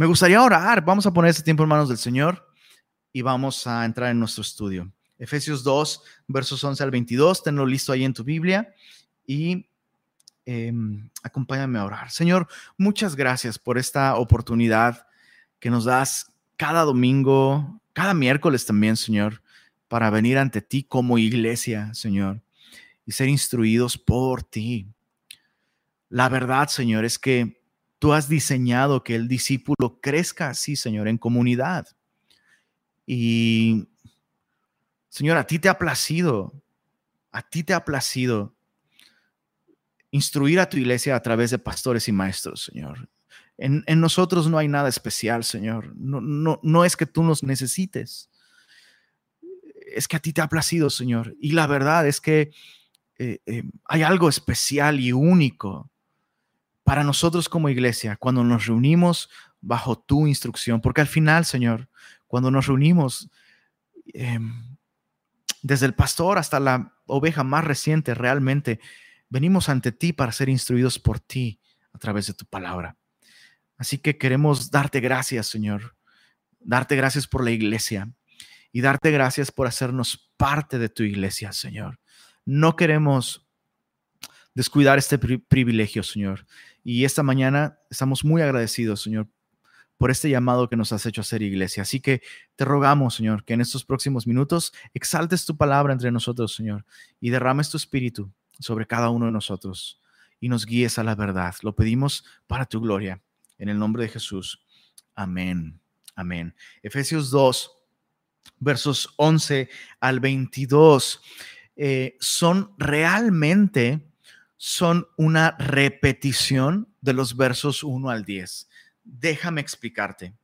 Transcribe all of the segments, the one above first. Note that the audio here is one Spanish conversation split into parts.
Me gustaría orar. Vamos a poner este tiempo en manos del Señor y vamos a entrar en nuestro estudio. Efesios 2, versos 11 al 22, tenlo listo ahí en tu Biblia y em, acompáñame a orar. Señor, muchas gracias por esta oportunidad que nos das cada domingo, cada miércoles también, Señor, para venir ante ti como iglesia, Señor, y ser instruidos por ti. La verdad, Señor, es que tú has diseñado que el discípulo crezca así, Señor, en comunidad. Y Señor, a ti te ha placido, a ti te ha placido instruir a tu iglesia a través de pastores y maestros, Señor. En, nosotros no hay nada especial, Señor. No, no, no es que tú nos necesites. Es que a ti te ha placido, Señor. Y la verdad es que eh, eh, hay algo especial y único para nosotros como iglesia cuando nos reunimos bajo tu instrucción. Porque al final, Señor, cuando nos reunimos, em, desde el pastor hasta la oveja más reciente, realmente venimos ante ti para ser instruidos por ti a través de tu palabra. Así que queremos darte gracias, Señor, darte gracias por la iglesia y darte gracias por hacernos parte de tu iglesia, Señor. No queremos descuidar este privilegio, Señor. Y esta mañana estamos muy agradecidos, Señor, por este llamado que nos has hecho a ser iglesia. Así que te rogamos, Señor, que en estos próximos minutos exaltes tu palabra entre nosotros, Señor, y derrames tu espíritu sobre cada uno de nosotros y nos guíes a la verdad. Lo pedimos para tu gloria. En el nombre de Jesús. Amén. Amén. Efesios 2, versos 11 al 22, eh, son realmente, son una repetición de los versos 1 al 10 déjame explicarte.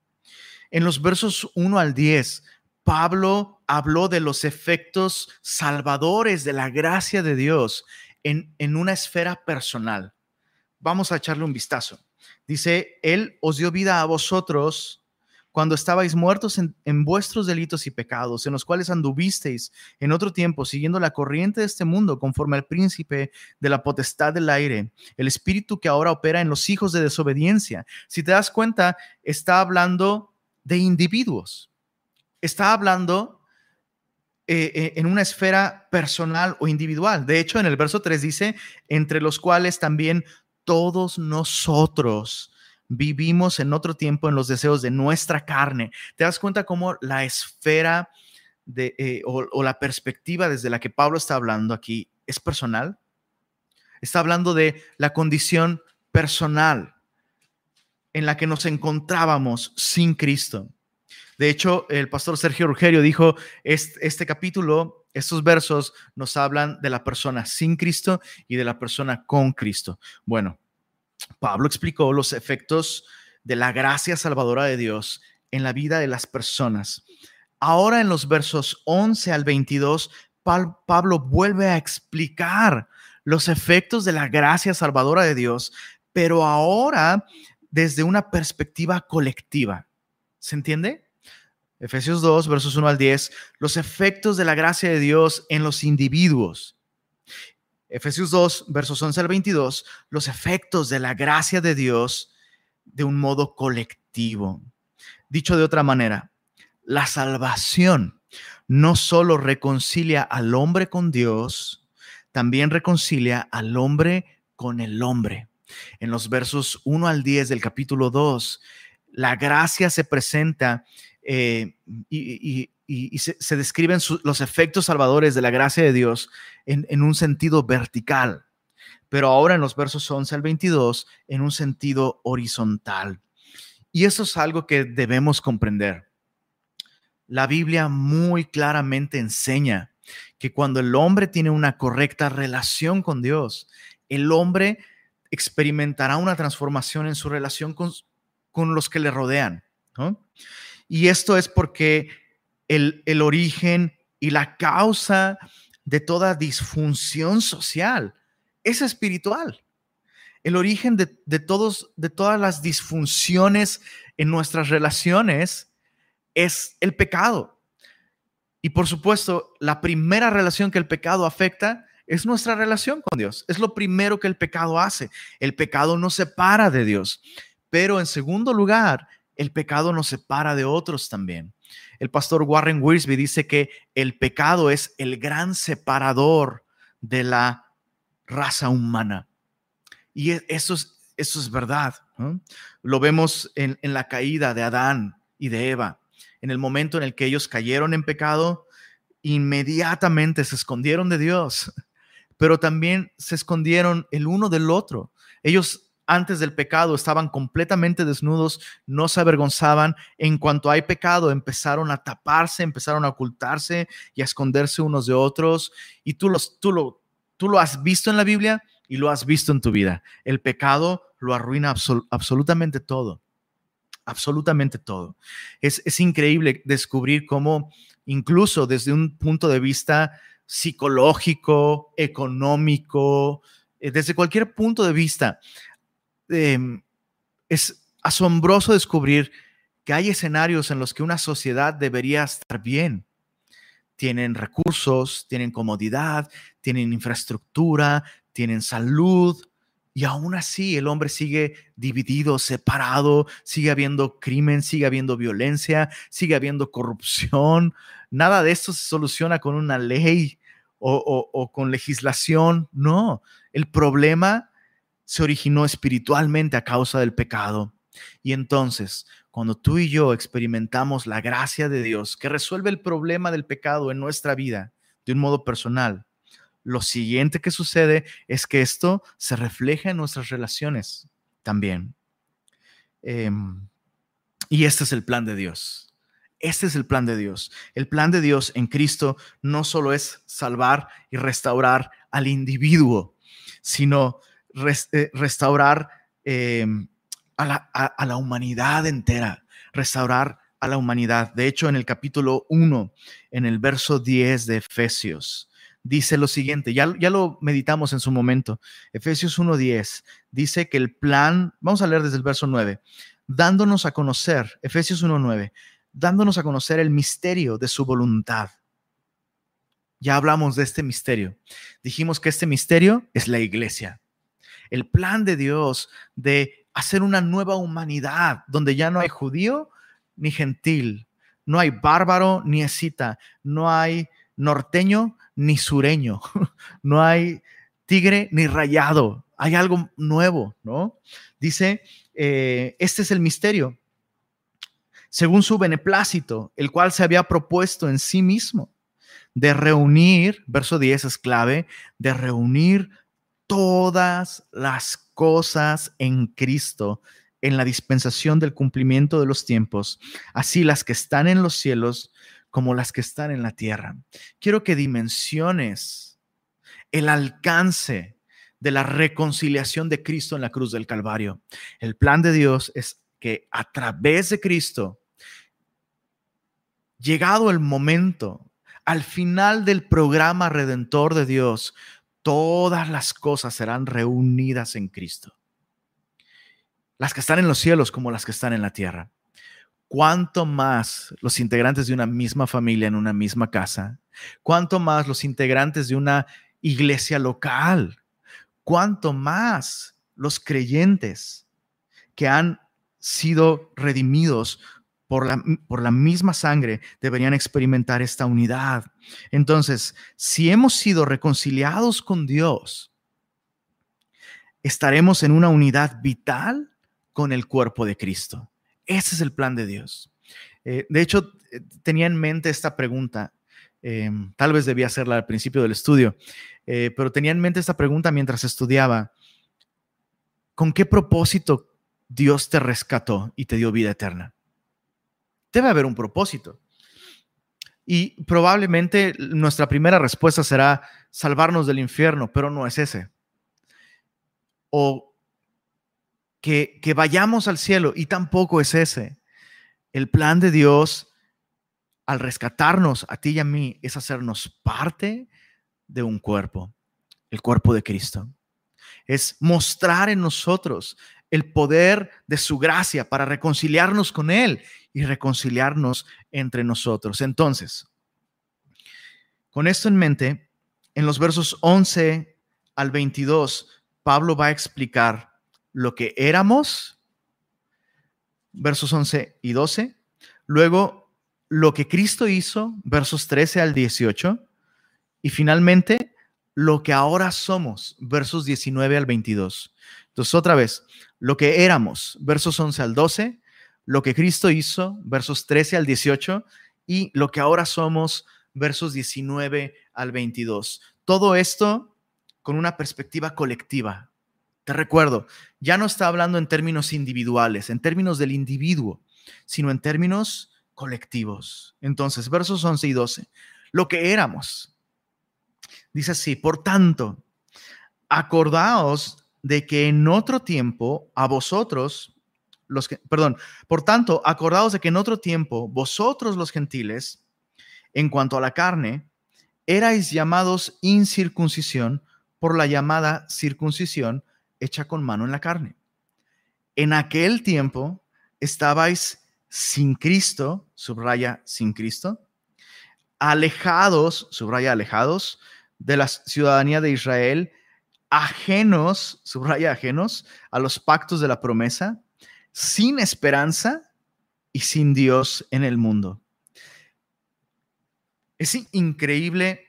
En los versos 1 al 10, Pablo habló de los efectos salvadores de la gracia de Dios en, en una esfera personal. Vamos a echarle un vistazo. Dice, Él os dio vida a vosotros cuando estabais muertos en, vuestros delitos y pecados, en los cuales anduvisteis en otro tiempo, siguiendo la corriente de este mundo, conforme al príncipe de la potestad del aire, el espíritu que ahora opera en los hijos de desobediencia. Si te das cuenta, está hablando de individuos. Está hablando eh, eh, en una esfera personal o individual. De hecho, en el verso 3 dice, entre los cuales también todos nosotros vivimos en otro tiempo en los deseos de nuestra carne. ¿Te das cuenta cómo la esfera de, eh, o, la perspectiva desde la que Pablo está hablando aquí es personal? Está hablando de la condición personal en la que nos encontrábamos sin Cristo. De hecho, el pastor Sergio Rugerio dijo, este, este, capítulo, estos versos nos hablan de la persona sin Cristo y de la persona con Cristo. Bueno, Pablo explicó los efectos de la gracia salvadora de Dios en la vida de las personas. Ahora en los versos 11 al 22, Pablo vuelve a explicar los efectos de la gracia salvadora de Dios, pero ahora desde una perspectiva colectiva. ¿Se entiende? Efesios 2, versos 1 al 10, los efectos de la gracia de Dios en los individuos. Efesios 2, versos 11 al 22, los efectos de la gracia de Dios de un modo colectivo. Dicho de otra manera, la salvación no solo reconcilia al hombre con Dios, también reconcilia al hombre con el hombre. En los versos 1 al 10 del capítulo 2, la gracia se presenta eh, y, y, se, describen los efectos salvadores de la gracia de Dios en, un sentido vertical, pero ahora en los versos 11 al 22 en un sentido horizontal. Y eso es algo que debemos comprender. La Biblia muy claramente enseña que cuando el hombre tiene una correcta relación con Dios, el hombre experimentará una transformación en su relación con, con los que le rodean. Y esto es porque el, origen y la causa de toda disfunción social es espiritual. El origen de, todos, de todas las disfunciones en nuestras relaciones es el pecado. Y por supuesto, la primera relación que el pecado afecta es nuestra relación con Dios. Es lo primero que el pecado hace. El pecado nos separa de Dios. Pero en segundo lugar, el pecado nos separa de otros también. El pastor Warren Wiersbe dice que el pecado es el gran separador de la raza humana. Y e, eso es, eso es verdad. Lo vemos en, en la caída de Adán y de Eva. En el momento en el que ellos cayeron en pecado, inmediatamente se escondieron de Dios, pero también se escondieron el uno del otro. Ellos antes del pecado estaban completamente desnudos, no se avergonzaban. En cuanto hay pecado, empezaron a taparse, empezaron a ocultarse y a esconderse unos de otros. Y tú, los, tú, lo, tú lo has visto en la Biblia y lo has visto en tu vida. El pecado lo arruina absolutamente todo. Absolutamente todo. Es, es increíble descubrir cómo, incluso desde un punto de vista psicológico, económico, eh, desde cualquier punto de vista, Em, es asombroso descubrir que hay escenarios en los que una sociedad debería estar bien. Tienen recursos, tienen comodidad, tienen infraestructura, tienen salud, y aún así el hombre sigue dividido, separado, sigue habiendo crimen, sigue habiendo violencia, sigue habiendo corrupción. Nada de esto se soluciona con una ley o, o con legislación. No, el problema se originó espiritualmente a causa del pecado. Y entonces, cuando tú y yo experimentamos la gracia de Dios que resuelve el problema del pecado en nuestra vida de un modo personal, lo siguiente que sucede es que esto se refleja en nuestras relaciones también. Em, y este es el plan de Dios. Este es el plan de Dios. El plan de Dios en Cristo no solo es salvar y restaurar al individuo, sino eh, restaurar em, a, la, humanidad entera, restaurar a la humanidad. De hecho, en el capítulo 1, en el verso 10 de Efesios, dice lo siguiente, ya, ya lo meditamos en su momento, Efesios 1.10, dice que el plan, vamos a leer desde el verso 9, dándonos a conocer, Efesios 1.9, dándonos a conocer el misterio de su voluntad. Ya hablamos de este misterio. Dijimos que este misterio es la iglesia el plan de Dios de hacer una nueva humanidad donde ya no hay judío ni gentil, no hay bárbaro ni escita, no hay norteño ni sureño, no hay tigre ni rayado, hay algo nuevo, ¿no? Dice, eh, este es el misterio, según su beneplácito, el cual se había propuesto en sí mismo, de reunir, verso 10 es clave, de reunir todas las cosas en Cristo en la dispensación del cumplimiento de los tiempos, así las que están en los cielos como las que están en la tierra. Quiero que dimensiones el alcance de la reconciliación de Cristo en la cruz del Calvario. El plan de Dios es que a través de Cristo, llegado el momento, al final del programa redentor de Dios, todas las cosas serán reunidas en Cristo. Las que están en los cielos como las que están en la tierra. Cuanto más los integrantes de una misma familia en una misma casa, cuanto más los integrantes de una iglesia local, cuanto más los creyentes que han sido redimidos por la, por la misma sangre deberían experimentar esta unidad. Entonces, si hemos sido reconciliados con Dios, estaremos en una unidad vital con el cuerpo de Cristo. Ese es el plan de Dios. Eh, de hecho, eh, tenía en mente esta pregunta. Eh, tal vez debía hacerla al principio del estudio, pero tenía en mente esta pregunta mientras estudiaba. ¿Con qué propósito Dios te rescató y te dio vida eterna? Debe haber un propósito. Y probablemente nuestra primera respuesta será salvarnos del infierno, pero no es ese. O que, que vayamos al cielo y tampoco es ese. El plan de Dios al rescatarnos a ti y a mí es hacernos parte de un cuerpo, el cuerpo de Cristo. Es mostrar en nosotros el poder de su gracia para reconciliarnos con Él y reconciliarnos entre nosotros. Entonces, con esto en mente, en los versos 11 al 22, Pablo va a explicar lo que éramos, versos 11 y 12. Luego, lo que Cristo hizo, versos 13 al 18. Y finalmente, lo que ahora somos, versos 19 al 22. Entonces, otra vez, lo que éramos, versos 11 al 12, lo que Cristo hizo, versos 13 al 18, y lo que ahora somos, versos 19 al 22. Todo esto con una perspectiva colectiva. Te recuerdo, ya no está hablando en términos individuales, en términos del individuo, sino en términos colectivos. Entonces, versos 11 y 12, lo que éramos. Dice así, por tanto, acordaos de que en otro tiempo a vosotros, los que, perdón, por tanto, acordaos de que en otro tiempo vosotros los gentiles, en cuanto a la carne, erais llamados incircuncisión por la llamada circuncisión hecha con mano en la carne. En aquel tiempo estabais sin Cristo, subraya sin Cristo, alejados, subraya alejados, de la ciudadanía de Israel, ajenos, subraya ajenos, a los pactos de la promesa, sin esperanza y sin Dios en el mundo. Es increíble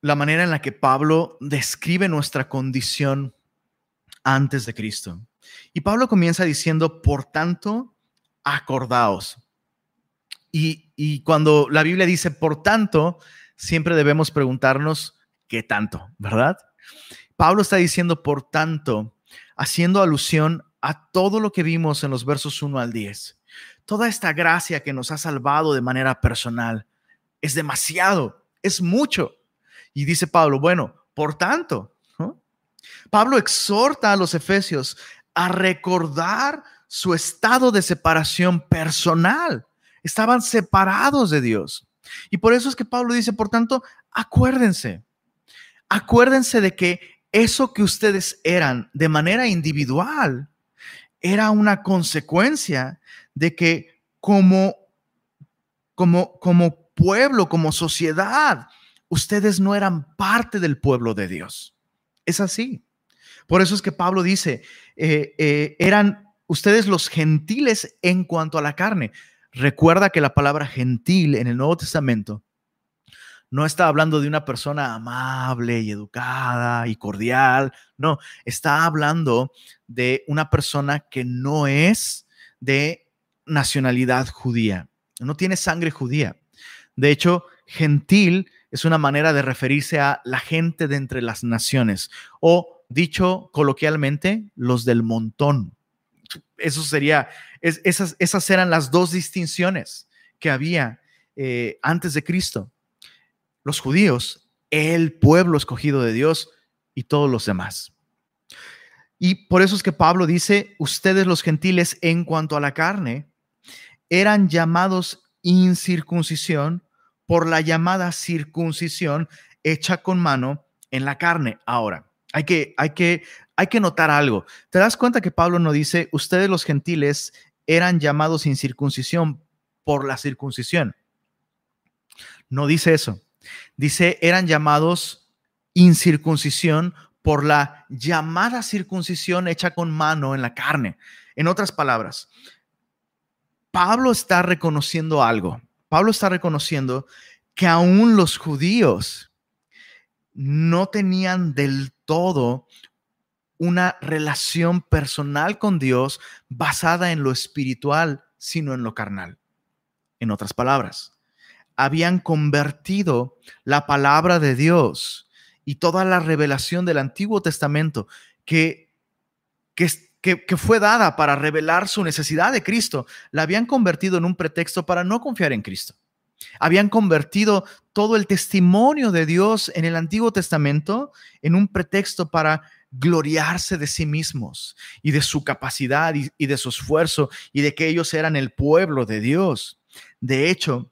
la manera en la que Pablo describe nuestra condición antes de Cristo. Y Pablo comienza diciendo, por tanto, acordaos. Y, y, cuando la Biblia dice, por tanto, siempre debemos preguntarnos, ¿qué tanto? ¿Verdad? Pablo está diciendo, por tanto, haciendo alusión a todo lo que vimos en los versos 1 al 10. Toda esta gracia que nos ha salvado de manera personal es demasiado, es mucho. Y dice Pablo, bueno, por tanto, Pablo exhorta a los efesios a recordar su estado de separación personal. Estaban separados de Dios. Y por eso es que Pablo dice, por tanto, acuérdense, acuérdense de que eso que ustedes eran de manera individual era una consecuencia de que como, como, como pueblo, como sociedad, ustedes no eran parte del pueblo de Dios. Es así. Por eso es que Pablo dice, eh, eh, eran ustedes los gentiles en cuanto a la carne. Recuerda que la palabra gentil en el Nuevo Testamento no está hablando de una persona amable y educada y cordial, no, está hablando de una persona que no es de nacionalidad judía, no tiene sangre judía. De hecho, gentil es una manera de referirse a la gente de entre las naciones o dicho coloquialmente, los del montón. Eso sería, esas, esas eran las dos distinciones que había eh, antes de Cristo. Los judíos, el pueblo escogido de Dios y todos los demás. Y por eso es que Pablo dice, ustedes los gentiles en cuanto a la carne, eran llamados incircuncisión por la llamada circuncisión hecha con mano en la carne. Ahora, hay que, hay que, hay que notar algo. ¿Te das cuenta que Pablo no dice, ustedes los gentiles eran llamados incircuncisión por la circuncisión? No dice eso. Dice, eran llamados incircuncisión por la llamada circuncisión hecha con mano en la carne. En otras palabras, Pablo está reconociendo algo. Pablo está reconociendo que aún los judíos no tenían del todo una relación personal con Dios basada en lo espiritual, sino en lo carnal. En otras palabras, habían convertido la palabra de Dios y toda la revelación del Antiguo Testamento que, que, que, fue dada para revelar su necesidad de Cristo, la habían convertido en un pretexto para no confiar en Cristo. Habían convertido todo el testimonio de Dios en el Antiguo Testamento en un pretexto para gloriarse de sí mismos y de su capacidad y, y, de su esfuerzo y de que ellos eran el pueblo de Dios. De hecho,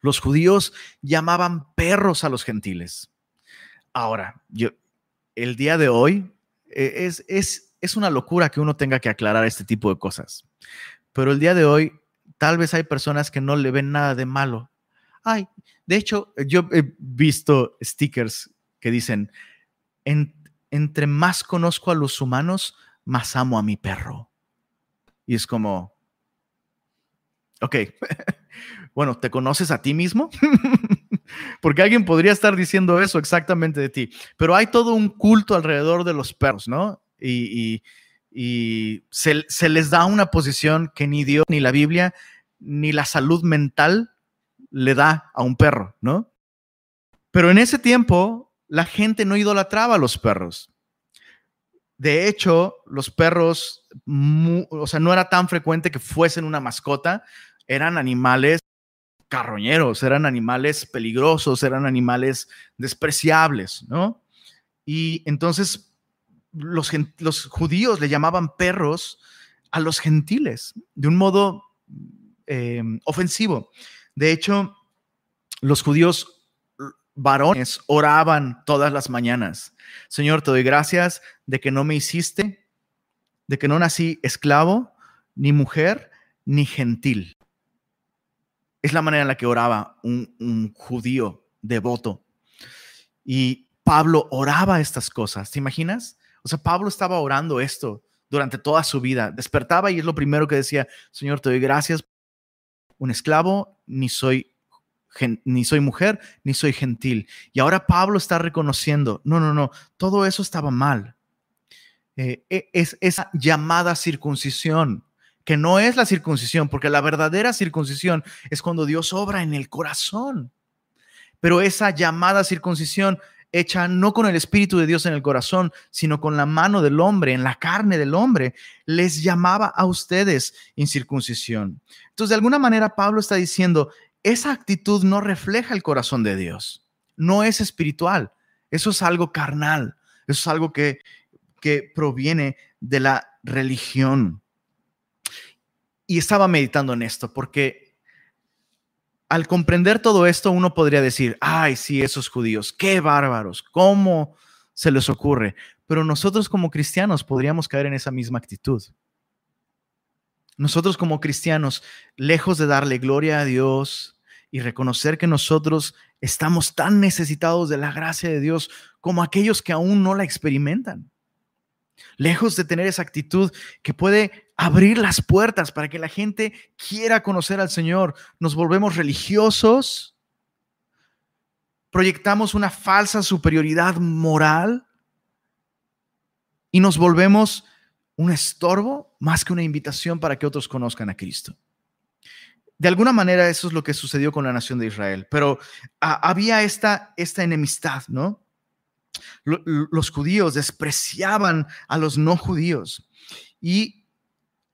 los judíos llamaban perros a los gentiles. Ahora, yo, el día de hoy e, es, es es una locura que uno tenga que aclarar este tipo de cosas. Pero el día de hoy, tal vez hay personas que no le ven nada de malo. Ay, de hecho, yo he visto stickers que dicen, entre más conozco a los humanos, más amo a mi perro. Y es como, ok, bueno, ¿te conoces a ti mismo? Porque alguien podría estar diciendo eso exactamente de ti. Pero hay todo un culto alrededor de los perros, ¿no? Y, se, se, les da una posición que ni Dios, ni la Biblia, ni la salud mental le da a un perro, ¿no? Pero en ese tiempo, la gente no idolatraba a los perros. De hecho, los perros, o sea, no era tan frecuente que fuesen una mascota, eran animales carroñeros, eran animales peligrosos, eran animales despreciables, ¿no? Y entonces los, judíos le llamaban perros a los gentiles de un modo eh, ofensivo. De hecho, los judíos varones oraban todas las mañanas. Señor, te doy gracias de que no me hiciste, de que no nací esclavo, ni mujer, ni gentil. Es la manera en la que oraba un, judío devoto. Y Pablo oraba estas cosas, ¿te imaginas? O sea, Pablo estaba orando esto durante toda su vida. Despertaba y es lo primero que decía, Señor, te doy gracias. Un esclavo, ni soy ni soy mujer, ni soy gentil. Y ahora Pablo está reconociendo, no, no, no, todo eso estaba mal. Eh, e, es esa llamada circuncisión que no es la circuncisión, porque la verdadera circuncisión es cuando Dios obra en el corazón. Pero esa llamada circuncisión hecha no con el Espíritu de Dios en el corazón, sino con la mano del hombre, en la carne del hombre, les llamaba a ustedes incircuncisión. Entonces, de alguna manera, Pablo está diciendo, esa actitud no refleja el corazón de Dios, no es espiritual, eso es algo carnal, eso es algo que, que proviene de la religión. Y estaba meditando en esto porque al comprender todo esto uno podría decir, ay, sí, esos judíos, qué bárbaros, ¿cómo se les ocurre? Pero nosotros como cristianos podríamos caer en esa misma actitud. Nosotros como cristianos, lejos de darle gloria a Dios y reconocer que nosotros estamos tan necesitados de la gracia de Dios como aquellos que aún no la experimentan. Lejos de tener esa actitud que puede abrir las puertas para que la gente quiera conocer al Señor. Nos volvemos religiosos, proyectamos una falsa superioridad moral y nos volvemos un estorbo más que una invitación para que otros conozcan a Cristo. De alguna manera eso es lo que sucedió con la nación de Israel, pero había esta, esta enemistad, ¿no? los judíos despreciaban a los no judíos y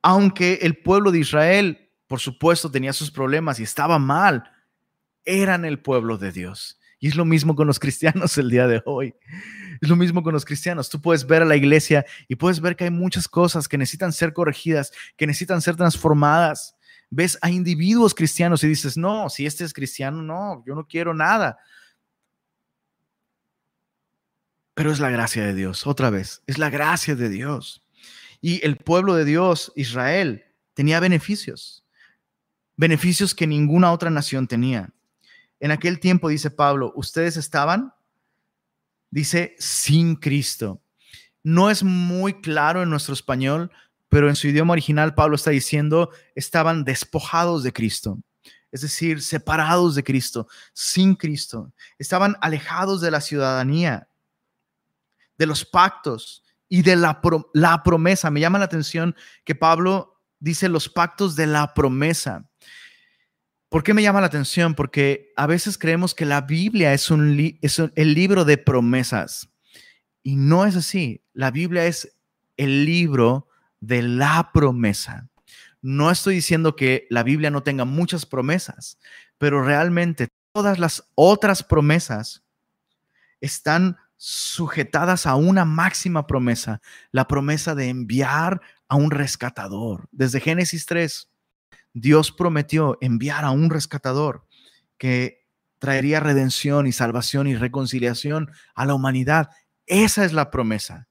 aunque el pueblo de Israel, por supuesto, tenía sus problemas y estaba mal, eran el pueblo de Dios. Y es lo mismo con los cristianos el día de hoy. Es lo mismo con los cristianos. Tú puedes ver a la iglesia y puedes ver que hay muchas cosas que necesitan ser corregidas, que necesitan ser transformadas. Ves a individuos cristianos y dices, no, si este es cristiano, no, yo no quiero nada. Pero es la gracia de Dios, otra vez, es la gracia de Dios. Y el pueblo de Dios, Israel, tenía beneficios, beneficios que ninguna otra nación tenía. En aquel tiempo, dice Pablo, ustedes estaban, dice, sin Cristo. No es muy claro en nuestro español, pero en su idioma original Pablo está diciendo, estaban despojados de Cristo, es decir, separados de Cristo, sin Cristo. Estaban alejados de la ciudadanía, de los pactos, y de la, la promesa. Me llama la atención que Pablo dice los pactos de la promesa. ¿Por qué me llama la atención? Porque a veces creemos que la Biblia es, un es el libro de promesas. Y no es así. La Biblia es el libro de la promesa. No estoy diciendo que la Biblia no tenga muchas promesas, pero realmente todas las otras promesas están sujetadas a una máxima promesa, la promesa de enviar a un rescatador. Desde Génesis 3, Dios prometió enviar a un rescatador que traería redención y salvación y reconciliación a la humanidad. Esa es la promesa.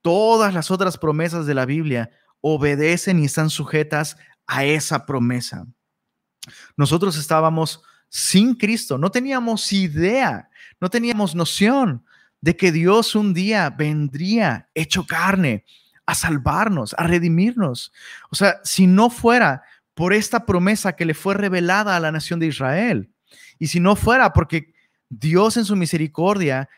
Todas las otras promesas de la Biblia obedecen y están sujetas a esa promesa. Nosotros estábamos sin Cristo, no teníamos idea, no teníamos noción de que Dios un día vendría hecho carne a salvarnos, a redimirnos. O sea, si no fuera por esta promesa que le fue revelada a la nación de Israel, y si no fuera porque Dios en su misericordia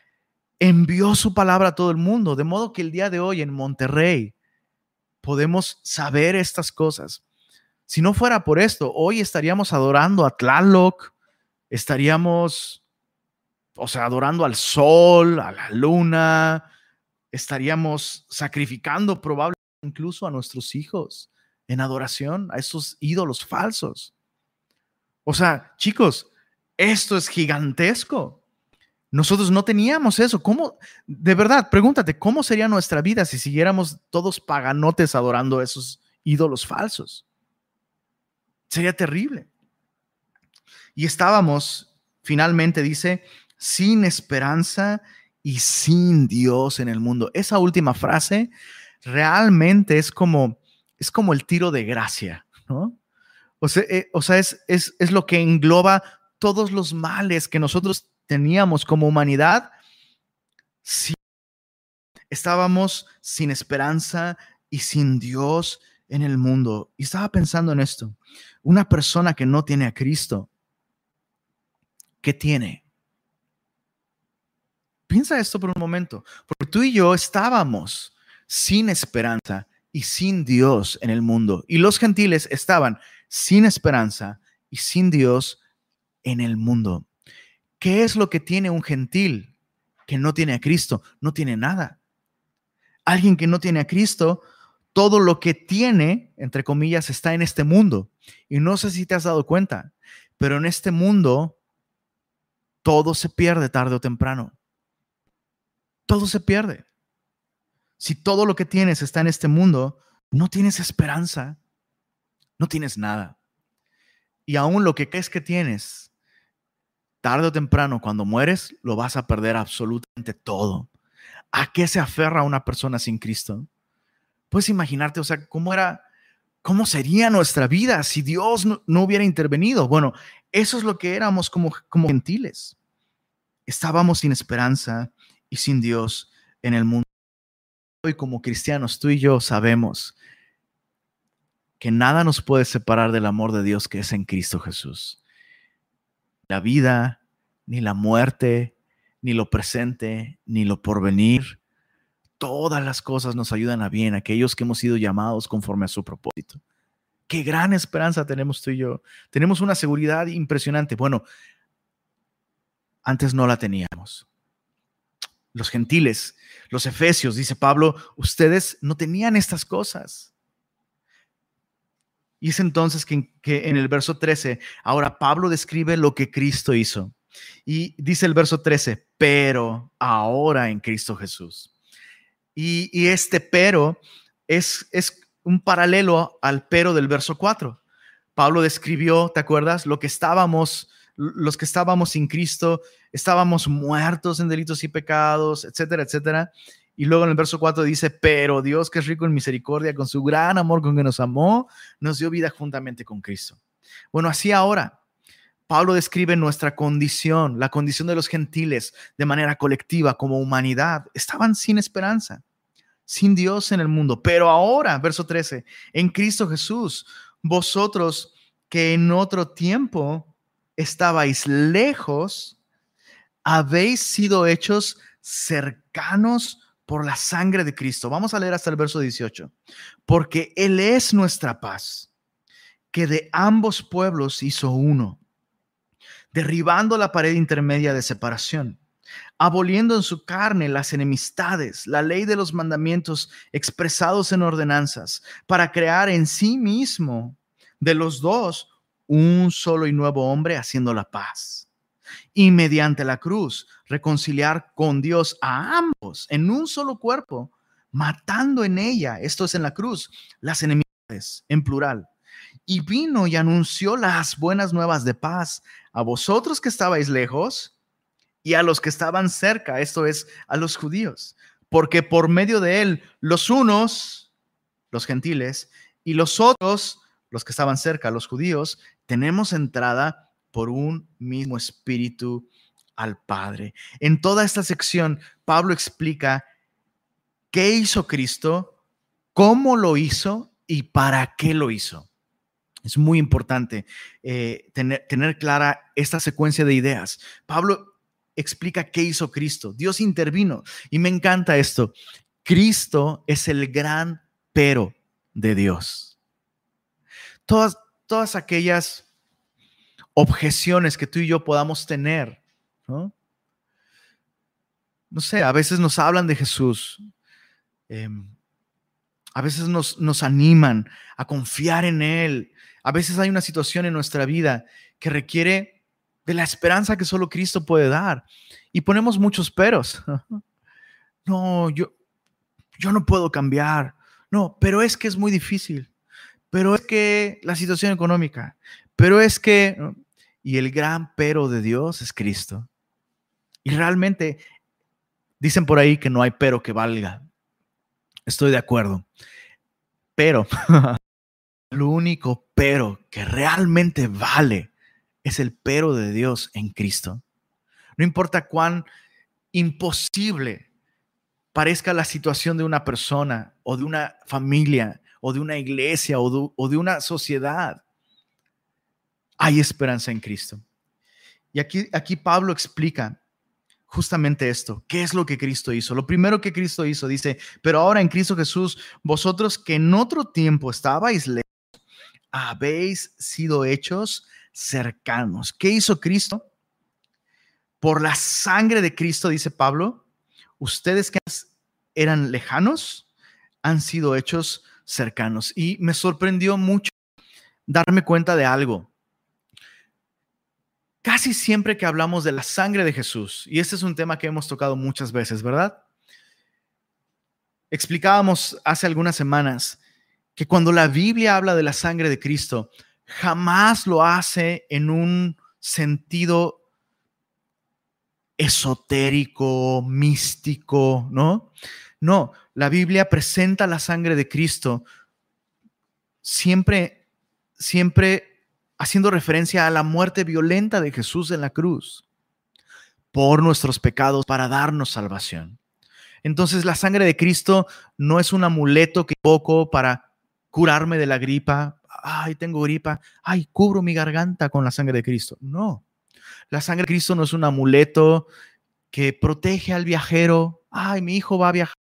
envió su palabra a todo el mundo, de modo que el día de hoy en Monterrey podemos saber estas cosas. Si no fuera por esto, hoy estaríamos adorando a Tlaloc, estaríamos, o sea, adorando al sol, a la luna, estaríamos sacrificando probablemente incluso a nuestros hijos en adoración a esos ídolos falsos. O sea, chicos, esto es gigantesco. Nosotros no teníamos eso. ¿Cómo? De verdad, pregúntate, ¿cómo sería nuestra vida si siguiéramos todos paganotes adorando a esos ídolos falsos? Sería terrible. Y estábamos, finalmente dice, sin esperanza y sin Dios en el mundo. Esa última frase realmente es como, es como el tiro de gracia, ¿no? O sea, eh, o sea es, es, es lo que engloba todos los males que nosotros teníamos como humanidad. Si estábamos sin esperanza y sin Dios en el mundo. Y estaba pensando en esto. Una persona que no tiene a Cristo, ¿qué tiene? Piensa esto por un momento, porque tú y yo estábamos sin esperanza y sin Dios en el mundo. Y los gentiles estaban sin esperanza y sin Dios en el mundo. ¿Qué es lo que tiene un gentil que no tiene a Cristo? No tiene nada. Alguien que no tiene a Cristo, todo lo que tiene, entre comillas, está en este mundo. Y no sé si te has dado cuenta, pero en este mundo todo se pierde tarde o temprano todo se pierde. Si todo lo que tienes está en este mundo, no tienes esperanza, no tienes nada. Y aún lo que crees que tienes, tarde o temprano, cuando mueres, lo vas a perder absolutamente todo. ¿A qué se aferra una persona sin Cristo? Puedes imaginarte, o sea, cómo era, cómo sería nuestra vida si Dios no, hubiera intervenido. Bueno, eso es lo que éramos como, como gentiles. Estábamos sin esperanza, y sin Dios en el mundo. Hoy como cristianos, tú y yo sabemos que nada nos puede separar del amor de Dios que es en Cristo Jesús. La vida, ni la muerte, ni lo presente, ni lo porvenir. Todas las cosas nos ayudan a bien, aquellos que hemos sido llamados conforme a su propósito. Qué gran esperanza tenemos tú y yo. Tenemos una seguridad impresionante. Bueno, antes no la teníamos los gentiles, los efesios, dice Pablo, ustedes no tenían estas cosas. Y es entonces que, en el verso 13, ahora Pablo describe lo que Cristo hizo. Y dice el verso 13, pero ahora en Cristo Jesús. Y, este pero es, es un paralelo al pero del verso 4. Pablo describió, ¿te acuerdas? Lo que estábamos los que estábamos sin Cristo, estábamos muertos en delitos y pecados, etcétera, etcétera. Y luego en el verso 4 dice, pero Dios que es rico en misericordia, con su gran amor con que nos amó, nos dio vida juntamente con Cristo. Bueno, así ahora, Pablo describe nuestra condición, la condición de los gentiles de manera colectiva como humanidad. Estaban sin esperanza, sin Dios en el mundo. Pero ahora, verso 13, en Cristo Jesús, vosotros que en otro tiempo estabais lejos, habéis sido hechos cercanos por la sangre de Cristo. Vamos a leer hasta el verso 18. Porque Él es nuestra paz, que de ambos pueblos hizo uno, derribando la pared intermedia de separación, aboliendo en su carne las enemistades, la ley de los mandamientos expresados en ordenanzas, para crear en sí mismo de los dos un solo y nuevo hombre haciendo la paz. Y mediante la cruz reconciliar con Dios a ambos en un solo cuerpo, matando en ella, esto es en la cruz, las enemistades en plural. Y vino y anunció las buenas nuevas de paz a vosotros que estabais lejos y a los que estaban cerca, esto es, a los judíos, porque por medio de él los unos, los gentiles, y los otros, los que estaban cerca, los judíos, tenemos entrada por un mismo espíritu al Padre. En toda esta sección, Pablo explica qué hizo Cristo cómo lo hizo y para qué lo hizo. Es muy importante eh, tener, tener clara esta secuencia de ideas. Pablo explica qué hizo Cristo. Dios intervino y me encanta esto. Cristo es el gran pero de Dios. Todas, todas aquellas objeciones que tú y yo podamos tener, ¿no? Sé, a veces nos hablan de Jesús, em, a veces nos, nos animan a confiar en Él, a veces hay una situación en nuestra vida que requiere de la esperanza que solo Cristo puede dar y ponemos muchos peros. No, yo, yo no puedo cambiar. No, pero es que es muy difícil. Pero es que la situación económica. Pero es que... Y el gran pero de Dios es Cristo. Y realmente dicen por ahí que no hay pero que valga. Estoy de acuerdo. Pero lo único pero que realmente vale es el pero de Dios en Cristo. No importa cuán imposible parezca la situación de una persona o de una familia o de una iglesia o de, una sociedad, hay esperanza en Cristo. Y aquí, aquí Pablo explica justamente esto. ¿Qué es lo que Cristo hizo? Lo primero que Cristo hizo, dice, pero ahora en Cristo Jesús, vosotros que en otro tiempo estabais lejos, habéis sido hechos cercanos. ¿Qué hizo Cristo? Por la sangre de Cristo, dice Pablo, ustedes que eran lejanos han sido hechos cercanos. Y me sorprendió mucho darme cuenta de algo. Casi siempre que hablamos de la sangre de Jesús, y este es un tema que hemos tocado muchas veces, ¿verdad? Explicábamos hace algunas semanas que cuando la Biblia habla de la sangre de Cristo, jamás lo hace en un sentido esotérico, místico, ¿no? No, la Biblia presenta la sangre de Cristo siempre, siempre haciendo referencia a la muerte violenta de Jesús en la cruz por nuestros pecados para darnos salvación. Entonces la sangre de Cristo no es un amuleto que poco para curarme de la gripa. Ay, tengo gripa. Ay, cubro mi garganta con la sangre de Cristo. No. La sangre de Cristo no es un amuleto que protege al viajero. Ay, mi hijo va a viajar.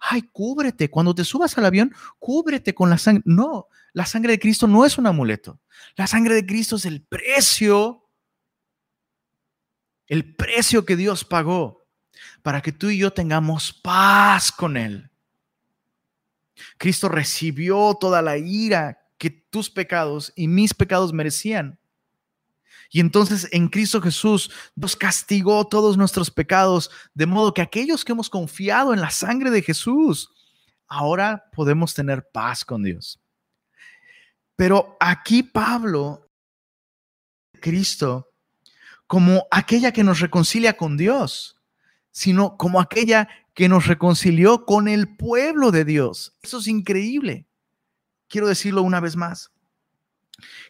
Ay, cúbrete. Cuando te subas al avión, cúbrete con la sangre. No, la sangre de Cristo no es un amuleto. La sangre de Cristo es el precio, el precio que Dios pagó para que tú y yo tengamos paz con Él. Cristo recibió toda la ira que tus pecados y mis pecados merecían. Y entonces en Cristo Jesús nos castigó todos nuestros pecados, de modo que aquellos que hemos confiado en la sangre de Jesús, ahora podemos tener paz con Dios. Pero aquí Pablo, Cristo, como aquella que nos reconcilia con Dios, sino como aquella que nos reconcilió con el pueblo de Dios. Eso es increíble. Quiero decirlo una vez más.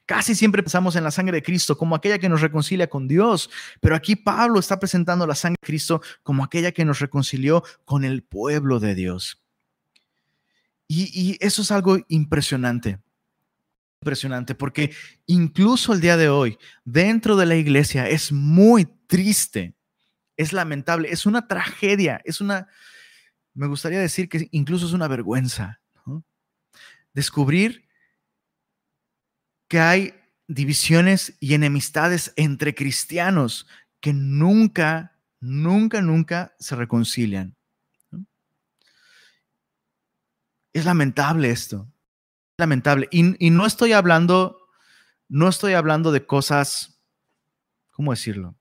Casi siempre pensamos en la sangre de Cristo como aquella que nos reconcilia con Dios, pero aquí Pablo está presentando la sangre de Cristo como aquella que nos reconcilió con el pueblo de Dios. Y, eso es algo impresionante, impresionante, porque incluso el día de hoy, dentro de la iglesia, es muy triste, es lamentable, es una tragedia, es una, me gustaría decir que incluso es una vergüenza. Descubrir que hay divisiones y enemistades entre cristianos que nunca, nunca, nunca se reconcilian. Es lamentable esto. Lamentable. Y, y, no estoy hablando, no estoy hablando de cosas, ¿cómo decirlo?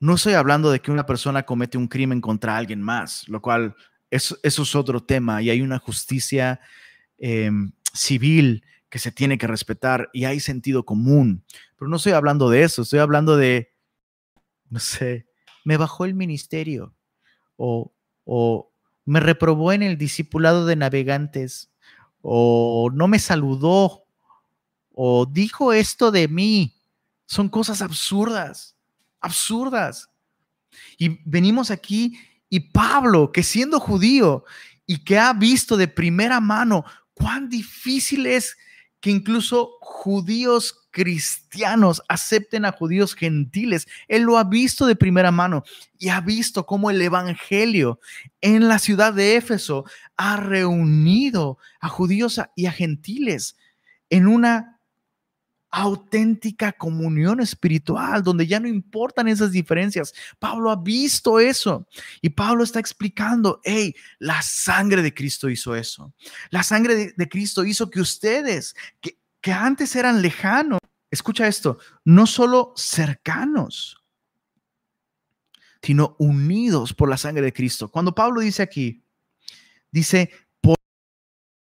No estoy hablando de que una persona comete un crimen contra alguien más, lo cual eso es otro tema y hay una justicia Em, civil que se tiene que respetar y hay sentido común. Pero no estoy hablando de eso, estoy hablando de, no sé, me bajó el ministerio o, o me reprobó en el discipulado de navegantes o no me saludó o dijo esto de mí. Son cosas absurdas, absurdas. Y venimos aquí Y Pablo, que siendo judío y que ha visto de primera mano cuán difícil es que incluso judíos cristianos acepten a judíos gentiles. Él lo ha visto de primera mano y ha visto cómo el Evangelio en la ciudad de Éfeso ha reunido a judíos y a gentiles en una auténtica comunión espiritual, donde ya no importan esas diferencias. Pablo ha visto eso y Pablo está explicando, hey, la sangre de Cristo hizo eso. La sangre de, Cristo hizo que ustedes, que, que antes eran lejanos, escucha esto, no solo cercanos, sino unidos por la sangre de Cristo. Cuando Pablo dice aquí, dice, por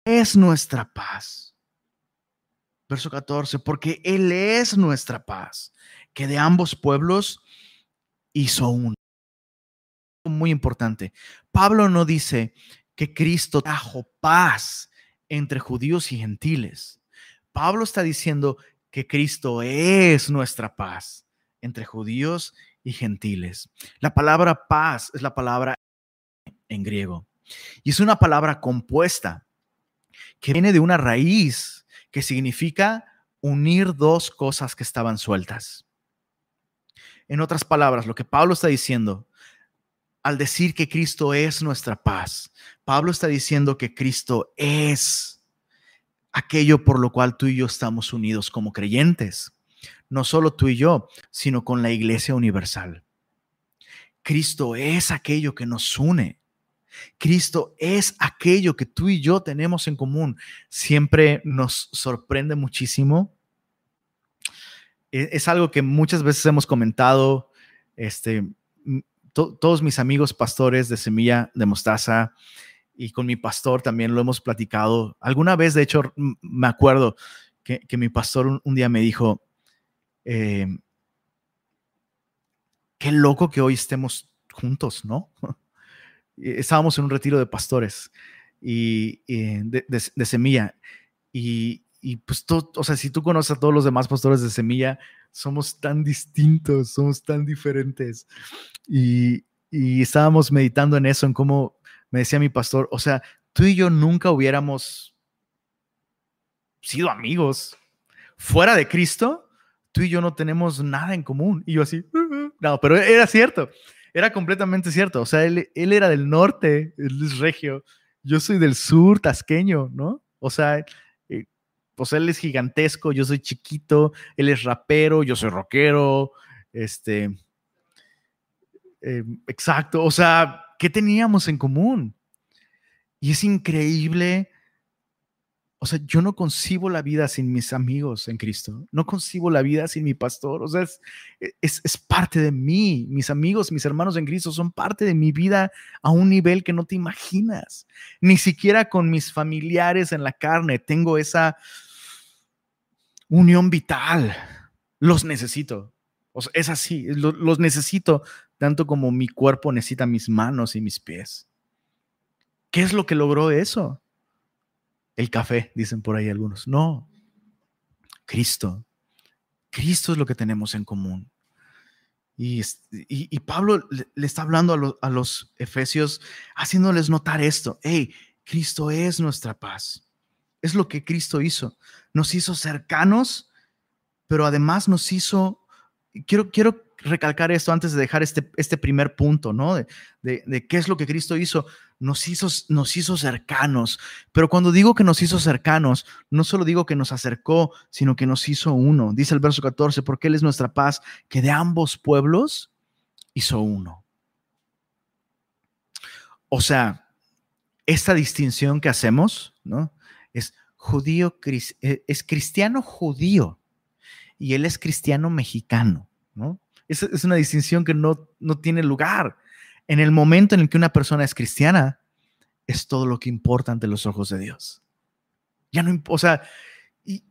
es nuestra paz Verso 14, porque Él es nuestra paz, que de ambos pueblos hizo uno. Muy importante. Pablo no dice que Cristo trajo paz entre judíos y gentiles. Pablo está diciendo que Cristo es nuestra paz entre judíos y gentiles. La palabra paz es la palabra en griego y es una palabra compuesta que viene de una raíz que significa unir dos cosas que estaban sueltas. En otras palabras, lo que Pablo está diciendo, al decir que Cristo es nuestra paz, Pablo está diciendo que Cristo es aquello por lo cual tú y yo estamos unidos como creyentes. No solo tú y yo, sino con la iglesia universal. Cristo es aquello que nos une. Cristo es aquello que tú y yo tenemos en común. Siempre nos sorprende muchísimo. E-, es, algo que muchas veces hemos comentado. Este, todos mis amigos pastores de Semilla de Mostaza y con mi pastor también lo hemos platicado. Alguna vez, de hecho, me acuerdo que, mi pastor un, día me dijo, eh, qué loco que hoy estemos juntos, ¿no? estábamos en un retiro de pastores y, de, semilla. Y, pues, todo, o sea, si tú conoces a todos los demás pastores de semilla, somos tan distintos, somos tan diferentes. Y, y estábamos meditando en eso, en cómo me decía mi pastor, o sea, tú y yo nunca hubiéramos sido amigos. Fuera de Cristo, tú y yo no tenemos nada en común. Y yo así, no, pero era cierto era completamente cierto. O sea, él, era del norte, él es regio. Yo soy del sur, tasqueño, ¿no? O sea, eh, pues él es gigantesco, yo soy chiquito, él es rapero, yo soy rockero. Este. Eh, exacto. O sea, ¿qué teníamos en común? Y es increíble o sea, yo no concibo la vida sin mis amigos en Cristo. No concibo la vida sin mi pastor. O sea, e, es, es, parte de mí. Mis amigos, mis hermanos en Cristo son parte de mi vida a un nivel que no te imaginas. Ni siquiera con mis familiares en la carne tengo esa unión vital. Los necesito. O sea, es así. los necesito tanto como mi cuerpo necesita mis manos y mis pies. ¿Qué es lo que logró eso? El café, dicen por ahí algunos. No, Cristo. Cristo es lo que tenemos en común. Y, Pablo le, está hablando a, a, los efesios, haciéndoles notar esto. Hey, Cristo es nuestra paz. Es lo que Cristo hizo. Nos hizo cercanos, pero además nos hizo, quiero, quiero recalcar esto antes de dejar este, este primer punto, ¿no? De, de, qué es lo que Cristo hizo. Nos hizo, nos hizo cercanos. Pero cuando digo que nos hizo cercanos, no solo digo que nos acercó, sino que nos hizo uno. Dice el verso 14, porque Él es nuestra paz, que de ambos pueblos hizo uno. O sea, esta distinción que hacemos, ¿no? Es judío, eh, es cristiano judío y él es cristiano mexicano, ¿no? Es, una distinción que no, no tiene lugar. En el momento en el que una persona es cristiana, es todo lo que importa ante los ojos de Dios. Ya no, o sea, y,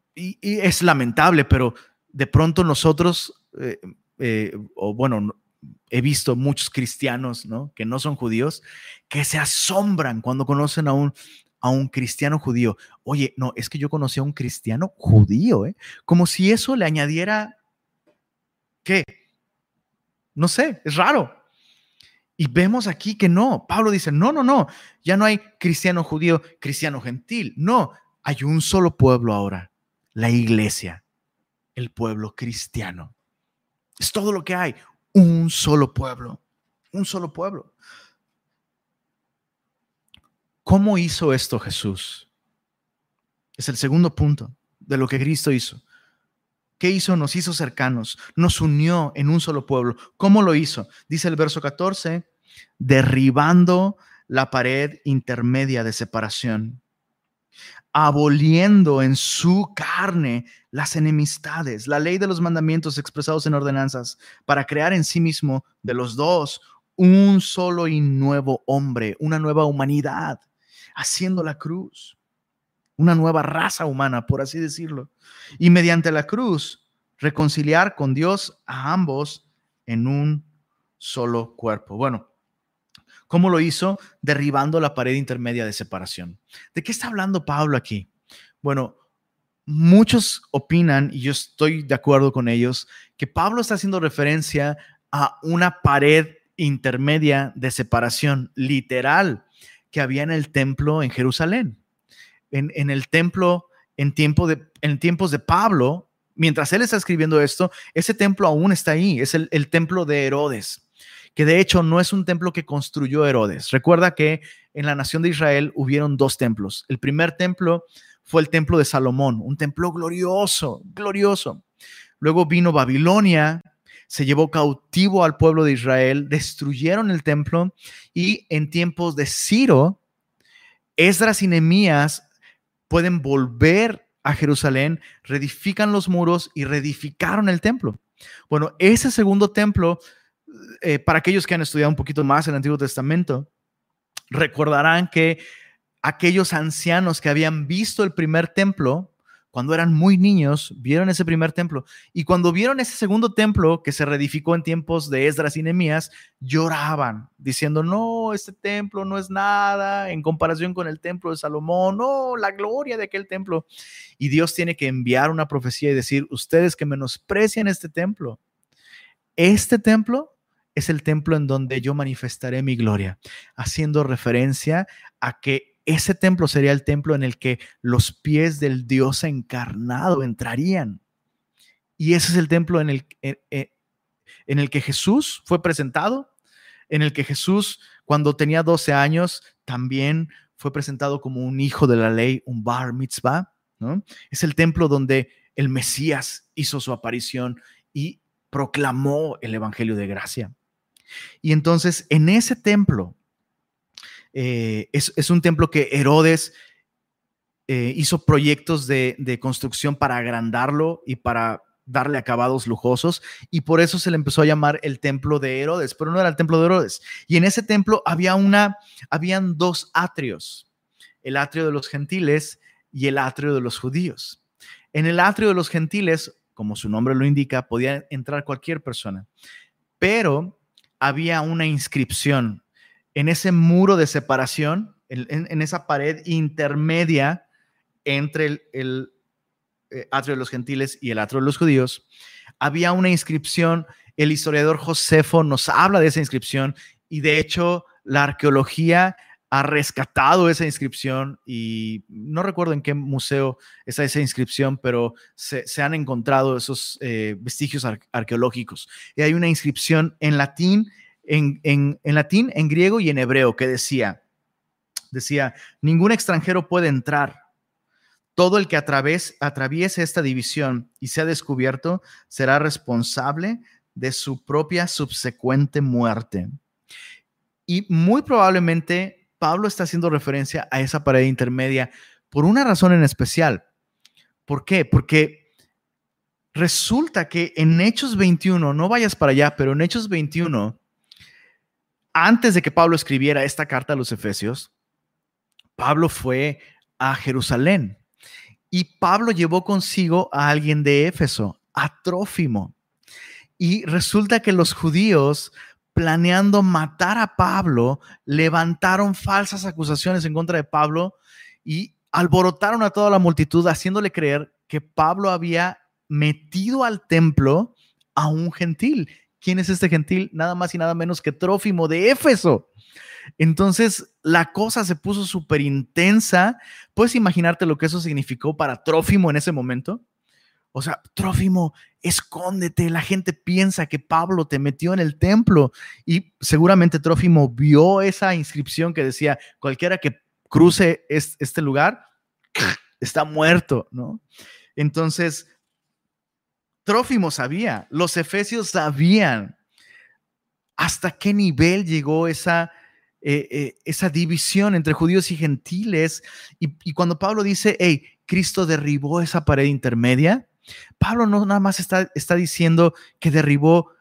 es lamentable, pero de pronto nosotros, eh, eh, o bueno, he visto muchos cristianos, ¿no? Que no son judíos, que se asombran cuando conocen a un, a un cristiano judío. Oye, no, es que yo conocí a un cristiano judío, ¿eh? Como si eso le añadiera, ¿qué? No sé, es raro. Y vemos aquí que no. Pablo dice, no, no, no, ya no hay cristiano judío, cristiano gentil. No, hay un solo pueblo ahora, la iglesia, el pueblo cristiano. Es todo lo que hay, un solo pueblo, un solo pueblo. ¿Cómo hizo esto Jesús? Es el segundo punto de lo que Cristo hizo. ¿Qué hizo? Nos hizo cercanos, nos unió en un solo pueblo. ¿Cómo lo hizo? Dice el verso 14, derribando la pared intermedia de separación, aboliendo en su carne las enemistades, la ley de los mandamientos expresados en ordenanzas, para crear en sí mismo de los dos un solo y nuevo hombre, una nueva humanidad, haciendo la cruz una nueva raza humana, por así decirlo. Y mediante la cruz, reconciliar con Dios a ambos en un solo cuerpo. Bueno, ¿cómo lo hizo? Derribando la pared intermedia de separación. ¿De qué está hablando Pablo aquí? Bueno, muchos opinan, y yo estoy de acuerdo con ellos, que Pablo está haciendo referencia a una pared intermedia de separación literal que había en el templo en Jerusalén en, el templo en, de, tiempos de Pablo, mientras él está escribiendo esto, ese templo aún está ahí, es el, templo de Herodes, que de hecho no es un templo que construyó Herodes. Recuerda que en la nación de Israel hubieron dos templos. El primer templo fue el templo de Salomón, un templo glorioso, glorioso. Luego vino Babilonia, se llevó cautivo al pueblo de Israel, destruyeron el templo y en tiempos de Ciro, Esdras y Nehemías pueden volver a Jerusalén, reedifican los muros y reedificaron el templo. Bueno, ese segundo templo, eh, para aquellos que han estudiado un poquito más el Antiguo Testamento, recordarán que aquellos ancianos que habían visto el primer templo cuando eran muy niños, vieron ese primer templo. Y cuando vieron ese segundo templo que se reedificó en tiempos de Esdras y Nehemías, lloraban, diciendo, no, este templo no es nada en comparación con el templo de Salomón, no, la gloria de aquel templo. Y Dios tiene que enviar una profecía y decir, ustedes que menosprecian este templo, este templo es el templo en donde yo manifestaré mi gloria, haciendo referencia a que ese templo sería el templo en el que los pies del Dios encarnado entrarían. Y ese es el templo en el, en, el que Jesús fue presentado, en el que Jesús, cuando tenía 12 años, también fue presentado como un hijo de la ley, un bar mitzvah. ¿no? Es el templo donde el Mesías hizo su aparición y proclamó el Evangelio de gracia. Y entonces en ese templo eh, es, un templo que Herodes eh, hizo proyectos de, construcción para agrandarlo y para darle acabados lujosos y por eso se le empezó a llamar el templo de Herodes, pero no era el templo de Herodes. Y en ese templo había una, habían dos atrios, el atrio de los gentiles y el atrio de los judíos. En el atrio de los gentiles, como su nombre lo indica, podía entrar cualquier persona, pero había una inscripción en ese muro de separación, en, esa pared intermedia entre el, eh, atrio de los gentiles y el atrio de los judíos, había una inscripción. El historiador Josefo nos habla de esa inscripción y de hecho la arqueología ha rescatado esa inscripción y no recuerdo en qué museo está esa inscripción, pero se, han encontrado esos eh, vestigios arqueológicos. Y hay una inscripción en latín en, latín, en griego y en hebreo que decía, decía, ningún extranjero puede entrar. Todo el que atraviese esta división y sea descubierto será responsable de su propia subsecuente muerte. Y muy probablemente Pablo está haciendo referencia a esa pared intermedia por una razón en especial. ¿Por qué? Porque resulta que en Hechos 21, no vayas para allá, pero en Hechos 21, antes de que Pablo escribiera esta carta a los Efesios, Pablo fue a Jerusalén y Pablo llevó consigo a alguien de Éfeso, a Trófimo. Y resulta que los judíos, planeando matar a Pablo, levantaron falsas acusaciones en contra de Pablo y alborotaron a toda la multitud, haciéndole creer que Pablo había metido al templo a un gentil ¿Quién es este gentil? Nada más y nada menos que Trófimo de Éfeso. Entonces la cosa se puso súper intensa. ¿Puedes imaginarte lo que eso significó para Trófimo en ese momento? O sea, Trófimo, escóndete. La gente piensa que Pablo te metió en el templo y seguramente Trófimo vio esa inscripción que decía, cualquiera que cruce este lugar está muerto, ¿no? Entonces, Trófimo sabía, los efesios sabían hasta qué nivel llegó esa, eh, eh, esa división entre judíos y gentiles. Y, cuando Pablo dice, hey, Cristo derribó esa pared intermedia, Pablo no nada más está, está diciendo que derribó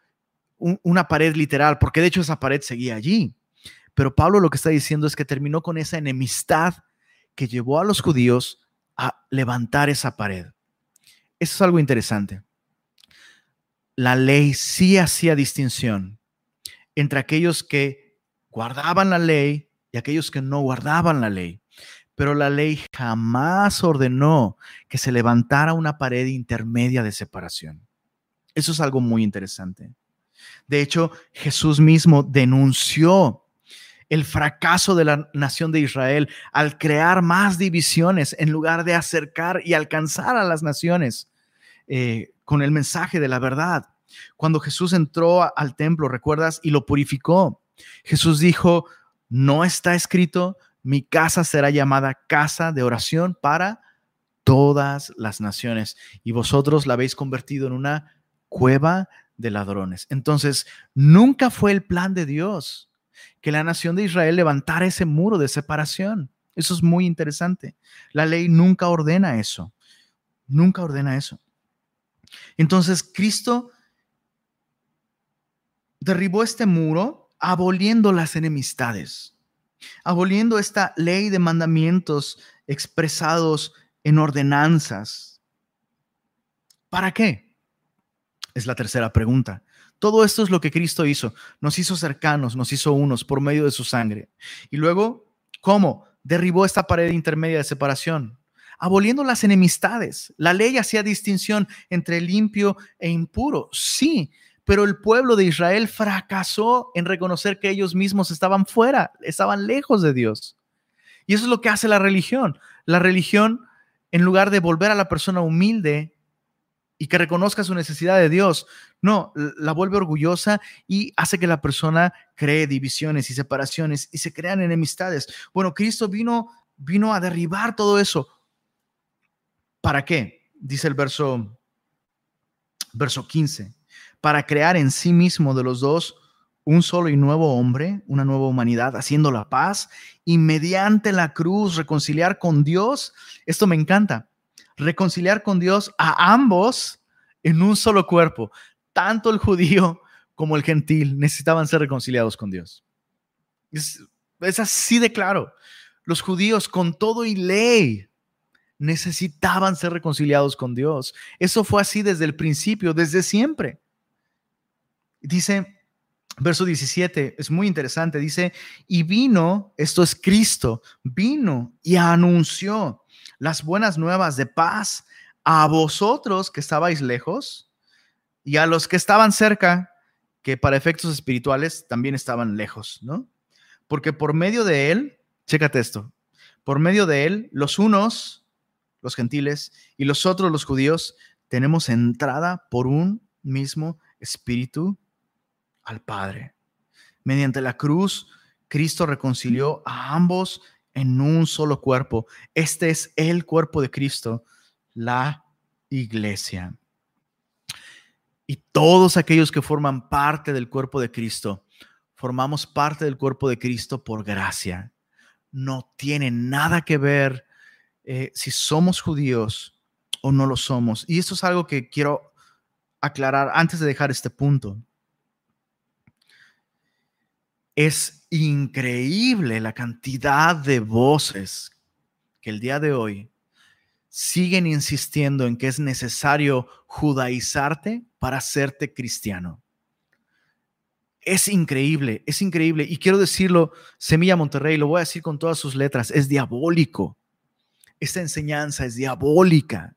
una pared literal, porque de hecho esa pared seguía allí. Pero Pablo lo que está diciendo es que terminó con esa enemistad que llevó a los judíos a levantar esa pared. Eso es algo interesante. La ley sí hacía distinción entre aquellos que guardaban la ley y aquellos que no guardaban la ley. Pero la ley jamás ordenó que se levantara una pared intermedia de separación. Eso es algo muy interesante. De hecho, Jesús mismo denunció el fracaso de la nación de Israel al crear más divisiones en lugar de acercar y alcanzar a las naciones eh, con el mensaje de la verdad. Cuando Jesús entró al templo, recuerdas, y lo purificó, Jesús dijo, no está escrito, mi casa será llamada casa de oración para todas las naciones, y vosotros la habéis convertido en una cueva de ladrones. Entonces, nunca fue el plan de Dios que la nación de Israel levantara ese muro de separación. Eso es muy interesante. La ley nunca ordena eso. Nunca ordena eso. Entonces, Cristo derribó este muro aboliendo las enemistades, aboliendo esta ley de mandamientos expresados en ordenanzas. ¿Para qué? Es la tercera pregunta. Todo esto es lo que Cristo hizo. Nos hizo cercanos, nos hizo unos por medio de su sangre. Y luego, ¿cómo? Derribó esta pared intermedia de separación, aboliendo las enemistades. La ley hacía distinción entre limpio e impuro. Sí, pero el pueblo de Israel fracasó en reconocer que ellos mismos estaban fuera, estaban lejos de Dios. Y eso es lo que hace la religión. La religión, en lugar de volver a la persona humilde, y que reconozca su necesidad de Dios. No, la vuelve orgullosa y hace que la persona cree divisiones y separaciones y se crean enemistades. Bueno, Cristo vino, vino a derribar todo eso. ¿Para qué? Dice el verso, verso 15. Para crear en sí mismo de los dos un solo y nuevo hombre, una nueva humanidad, haciendo la paz y mediante la cruz reconciliar con Dios. Esto me encanta reconciliar con Dios a ambos en un solo cuerpo. Tanto el judío como el gentil necesitaban ser reconciliados con Dios. Es, así de claro. Los judíos con todo y ley necesitaban ser reconciliados con Dios. Eso fue así desde el principio, desde siempre. Dice, verso 17, es muy interesante, dice, y vino, esto es Cristo, vino y anunció las buenas nuevas de paz a vosotros que estabais lejos y a los que estaban cerca, que para efectos espirituales también estaban lejos, ¿no? Porque por medio de él, chécate esto, por medio de él, los unos, los gentiles, y los otros, los judíos, tenemos entrada por un mismo espíritu al Padre. Mediante la cruz, Cristo reconcilió a ambos en un solo cuerpo. Este es el cuerpo de Cristo, la iglesia. Y todos aquellos que forman parte del cuerpo de Cristo, formamos parte del cuerpo de Cristo por gracia. No tiene nada que ver eh, si somos judíos o no lo somos. Y esto es algo que quiero aclarar antes de dejar este punto. Es increíble la cantidad de voces que el día de hoy siguen insistiendo en que es necesario judaizarte para hacerte cristiano. Es increíble, es increíble. Y quiero decirlo, Semilla Monterrey, lo voy a decir con todas sus letras, es diabólico. Esta enseñanza es diabólica.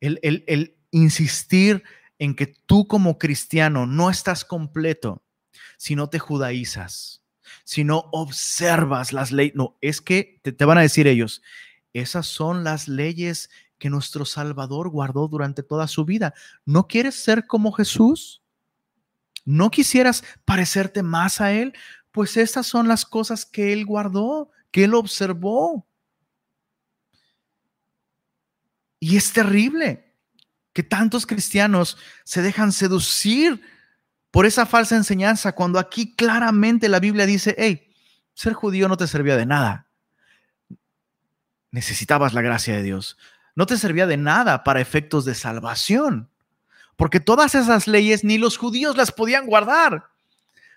El, el insistir en que tú como cristiano no estás completo si no te judaizas, si no observas las leyes. No, es que te, te van a decir ellos, esas son las leyes que nuestro Salvador guardó durante toda su vida. ¿No quieres ser como Jesús? ¿No quisieras parecerte más a Él? Pues esas son las cosas que Él guardó, que Él observó. Y es terrible que tantos cristianos se dejan seducir por esa falsa enseñanza cuando aquí claramente la Biblia dice, hey, ser judío no te servía de nada. Necesitabas la gracia de Dios. No te servía de nada para efectos de salvación, porque todas esas leyes ni los judíos las podían guardar.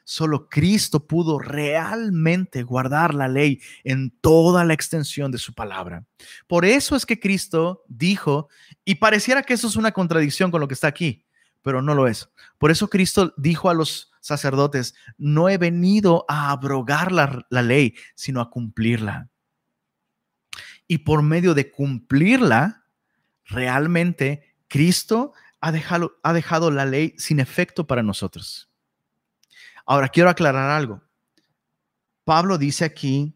Solo Cristo pudo realmente guardar la ley en toda la extensión de su palabra. Por eso es que Cristo dijo, y pareciera que eso es una contradicción con lo que está aquí, pero no lo es. Por eso Cristo dijo a los sacerdotes, no he venido a abrogar la, ley, sino a cumplirla. Y por medio de cumplirla, realmente Cristo ha dejado, ha dejado la ley sin efecto para nosotros. Ahora, quiero aclarar algo. Pablo dice aquí,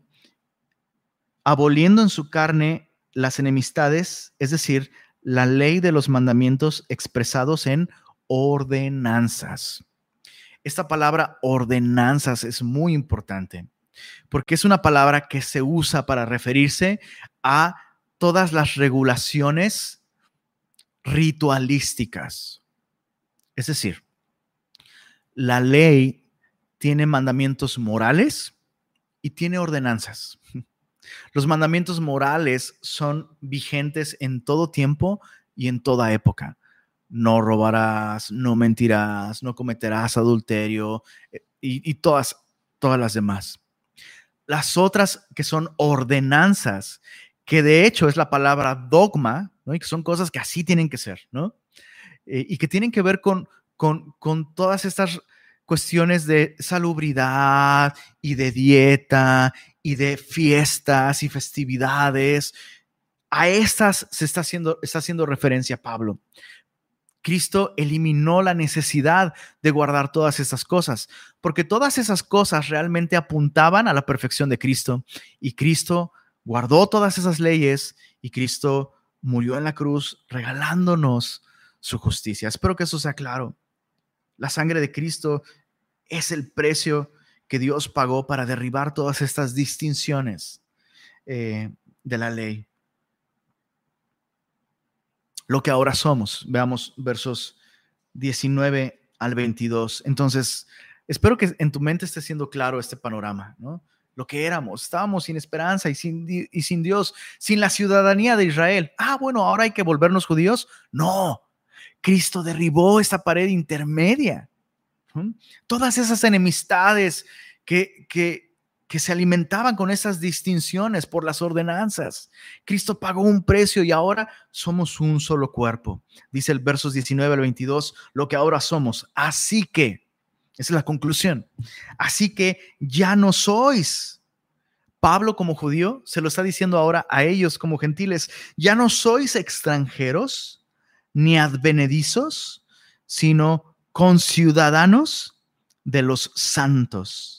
aboliendo en su carne las enemistades, es decir, la ley de los mandamientos expresados en ordenanzas. Esta palabra ordenanzas es muy importante porque es una palabra que se usa para referirse a todas las regulaciones ritualísticas. Es decir, la ley tiene mandamientos morales y tiene ordenanzas. Los mandamientos morales son vigentes en todo tiempo y en toda época. No robarás, no mentirás, no cometerás adulterio eh, y, todas, todas las demás. Las otras que son ordenanzas, que de hecho es la palabra dogma, ¿no? y que son cosas que así tienen que ser, ¿no? Eh, y que tienen que ver con, con, con todas estas cuestiones de salubridad y de dieta y de fiestas y festividades. A estas se está haciendo, está haciendo referencia Pablo. Cristo eliminó la necesidad de guardar todas esas cosas, porque todas esas cosas realmente apuntaban a la perfección de Cristo y Cristo guardó todas esas leyes y Cristo murió en la cruz regalándonos su justicia. Espero que eso sea claro. La sangre de Cristo es el precio que Dios pagó para derribar todas estas distinciones eh, de la ley. Lo que ahora somos, veamos versos 19 al 22. Entonces, espero que en tu mente esté siendo claro este panorama, ¿no? Lo que éramos, estábamos sin esperanza y sin, y sin Dios, sin la ciudadanía de Israel. Ah, bueno, ahora hay que volvernos judíos. No, Cristo derribó esta pared intermedia Todas esas enemistades que, que, que se alimentaban con esas distinciones por las ordenanzas. Cristo pagó un precio y ahora somos un solo cuerpo. Dice el versos 19 al 22, lo que ahora somos. Así que, esa es la conclusión. Así que ya no sois. Pablo como judío se lo está diciendo ahora a ellos como gentiles, ya no sois extranjeros ni advenedizos, sino conciudadanos de los santos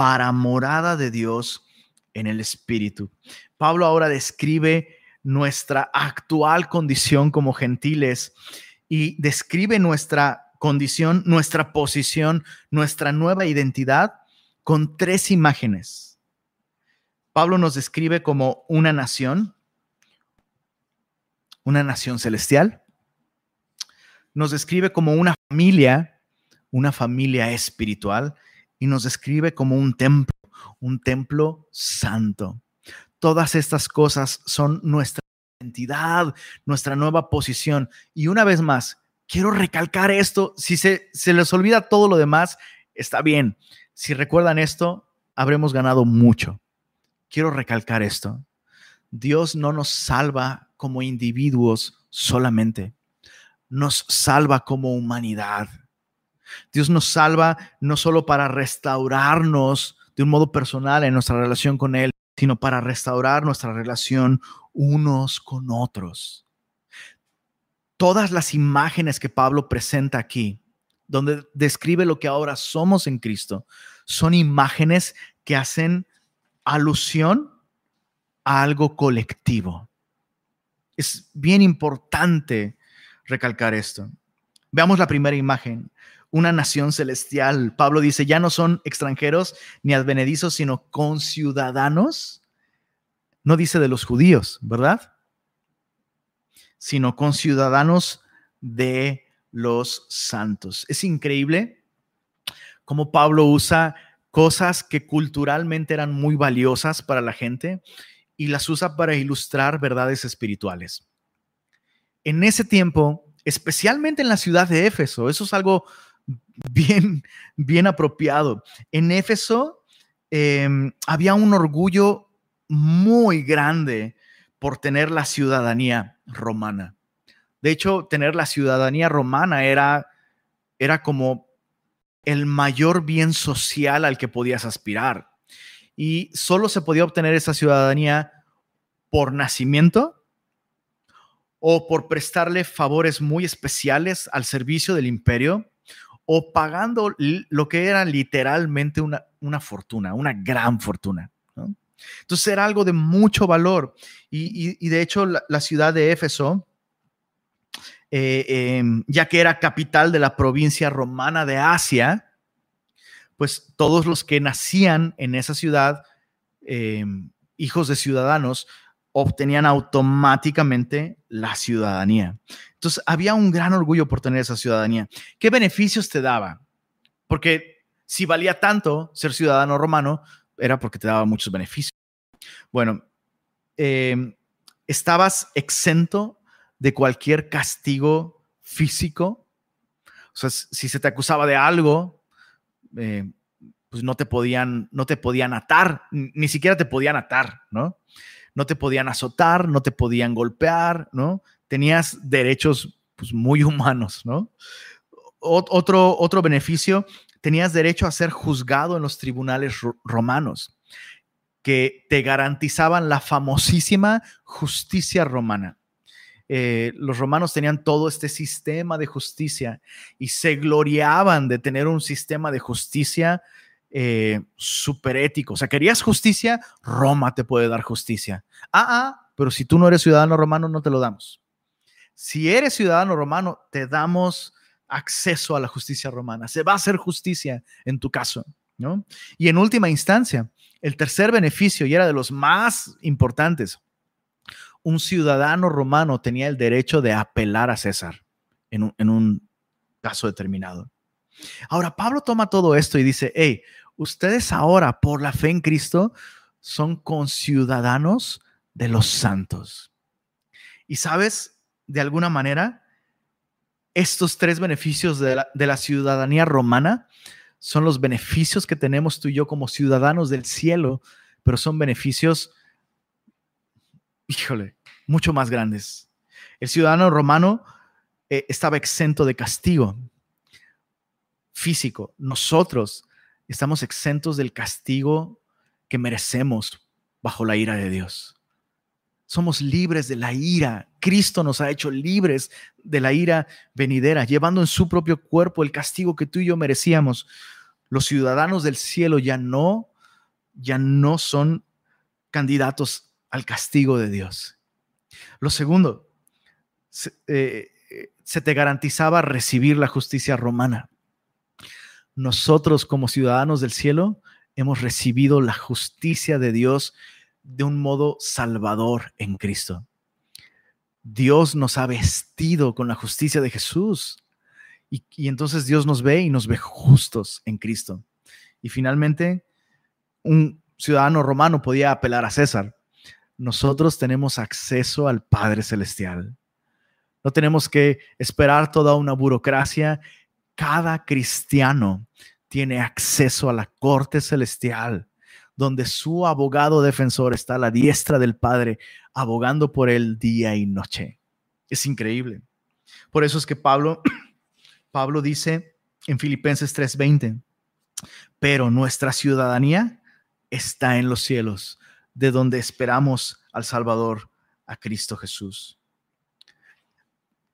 para morada de Dios en el Espíritu. Pablo ahora describe nuestra actual condición como gentiles y describe nuestra condición, nuestra posición, nuestra nueva identidad con tres imágenes. Pablo nos describe como una nación, una nación celestial, nos describe como una familia, una familia espiritual, y nos describe como un templo, un templo santo. Todas estas cosas son nuestra identidad, nuestra nueva posición. Y una vez más, quiero recalcar esto. Si se, se les olvida todo lo demás, está bien. Si recuerdan esto, habremos ganado mucho. Quiero recalcar esto. Dios no nos salva como individuos solamente, nos salva como humanidad. Dios nos salva no solo para restaurarnos de un modo personal en nuestra relación con Él, sino para restaurar nuestra relación unos con otros. Todas las imágenes que Pablo presenta aquí, donde describe lo que ahora somos en Cristo, son imágenes que hacen alusión a algo colectivo. Es bien importante recalcar esto. Veamos la primera imagen, una nación celestial. Pablo dice, ya no son extranjeros ni advenedizos, sino conciudadanos. No dice de los judíos, ¿verdad? Sino conciudadanos de los santos. Es increíble cómo Pablo usa cosas que culturalmente eran muy valiosas para la gente y las usa para ilustrar verdades espirituales. En ese tiempo, especialmente en la ciudad de Éfeso, eso es algo bien, bien apropiado. En Éfeso em, había un orgullo muy grande por tener la ciudadanía romana. De hecho, tener la ciudadanía romana era, era como el mayor bien social al que podías aspirar y solo se podía obtener esa ciudadanía por nacimiento o por prestarle favores muy especiales al servicio del imperio o pagando lo que era literalmente una, una fortuna, una gran fortuna. Entonces era algo de mucho valor. Y, de hecho la, ciudad de Éfeso, eh, em, ya que era capital de la provincia romana de Asia, pues todos los que nacían en esa ciudad, em, hijos de ciudadanos, obtenían automáticamente la ciudadanía. Entonces, había un gran orgullo por tener esa ciudadanía. ¿Qué beneficios te daba? Porque si valía tanto ser ciudadano romano, era porque te daba muchos beneficios. Bueno, em, estabas exento de cualquier castigo físico. O sea, si se te acusaba de algo, eh, pues no te podían, no te podían atar, ni siquiera te podían atar, ¿no? No te podían azotar, no te podían golpear, ¿no? Tenías derechos pues, muy humanos, ¿no? otro, otro beneficio, tenías derecho a ser juzgado en los tribunales romanos, que te garantizaban la famosísima justicia romana. Eh, los romanos tenían todo este sistema de justicia y se gloriaban de tener un sistema de justicia eh, super ético. O sea, querías justicia, Roma te puede dar justicia. Ah, ah, pero si tú no eres ciudadano romano, no te lo damos. Si eres ciudadano romano, te damos acceso a la justicia romana. Se va a hacer justicia en tu caso, ¿no? Y en última instancia, el tercer beneficio, y era de los más importantes, un ciudadano romano tenía el derecho de apelar a César en un, caso determinado. Ahora, Pablo toma todo esto y dice, hey, ustedes ahora por la fe en Cristo son conciudadanos de los santos. Y sabes, de alguna manera, estos tres beneficios de la, de la, ciudadanía romana son los beneficios que tenemos tú y yo como ciudadanos del cielo, pero son beneficios híjole, mucho más grandes. El ciudadano romano eh, estaba exento de castigo físico. Nosotros estamos exentos del castigo que merecemos bajo la ira de Dios. Somos libres de la ira. Cristo nos ha hecho libres de la ira venidera, llevando en su propio cuerpo el castigo que tú y yo merecíamos. Los ciudadanos del cielo ya no, ya no son candidatos al castigo de Dios. Lo segundo, eh, se, te garantizaba recibir la justicia romana. Nosotros como ciudadanos del cielo hemos recibido la justicia de Dios de un modo salvador en Cristo. Dios nos ha vestido con la justicia de Jesús. Y, entonces Dios nos ve y nos ve justos en Cristo. Y finalmente, un ciudadano romano podía apelar a César, nosotros tenemos acceso al Padre Celestial. No tenemos que esperar toda una burocracia. Cada cristiano tiene acceso a la corte celestial, donde su abogado defensor está a la diestra del Padre, abogando por él día y noche. Es increíble. Por eso es que Pablo, Pablo dice en Filipenses 3:20, pero nuestra ciudadanía está en los cielos, de donde esperamos al Salvador, a Cristo Jesús.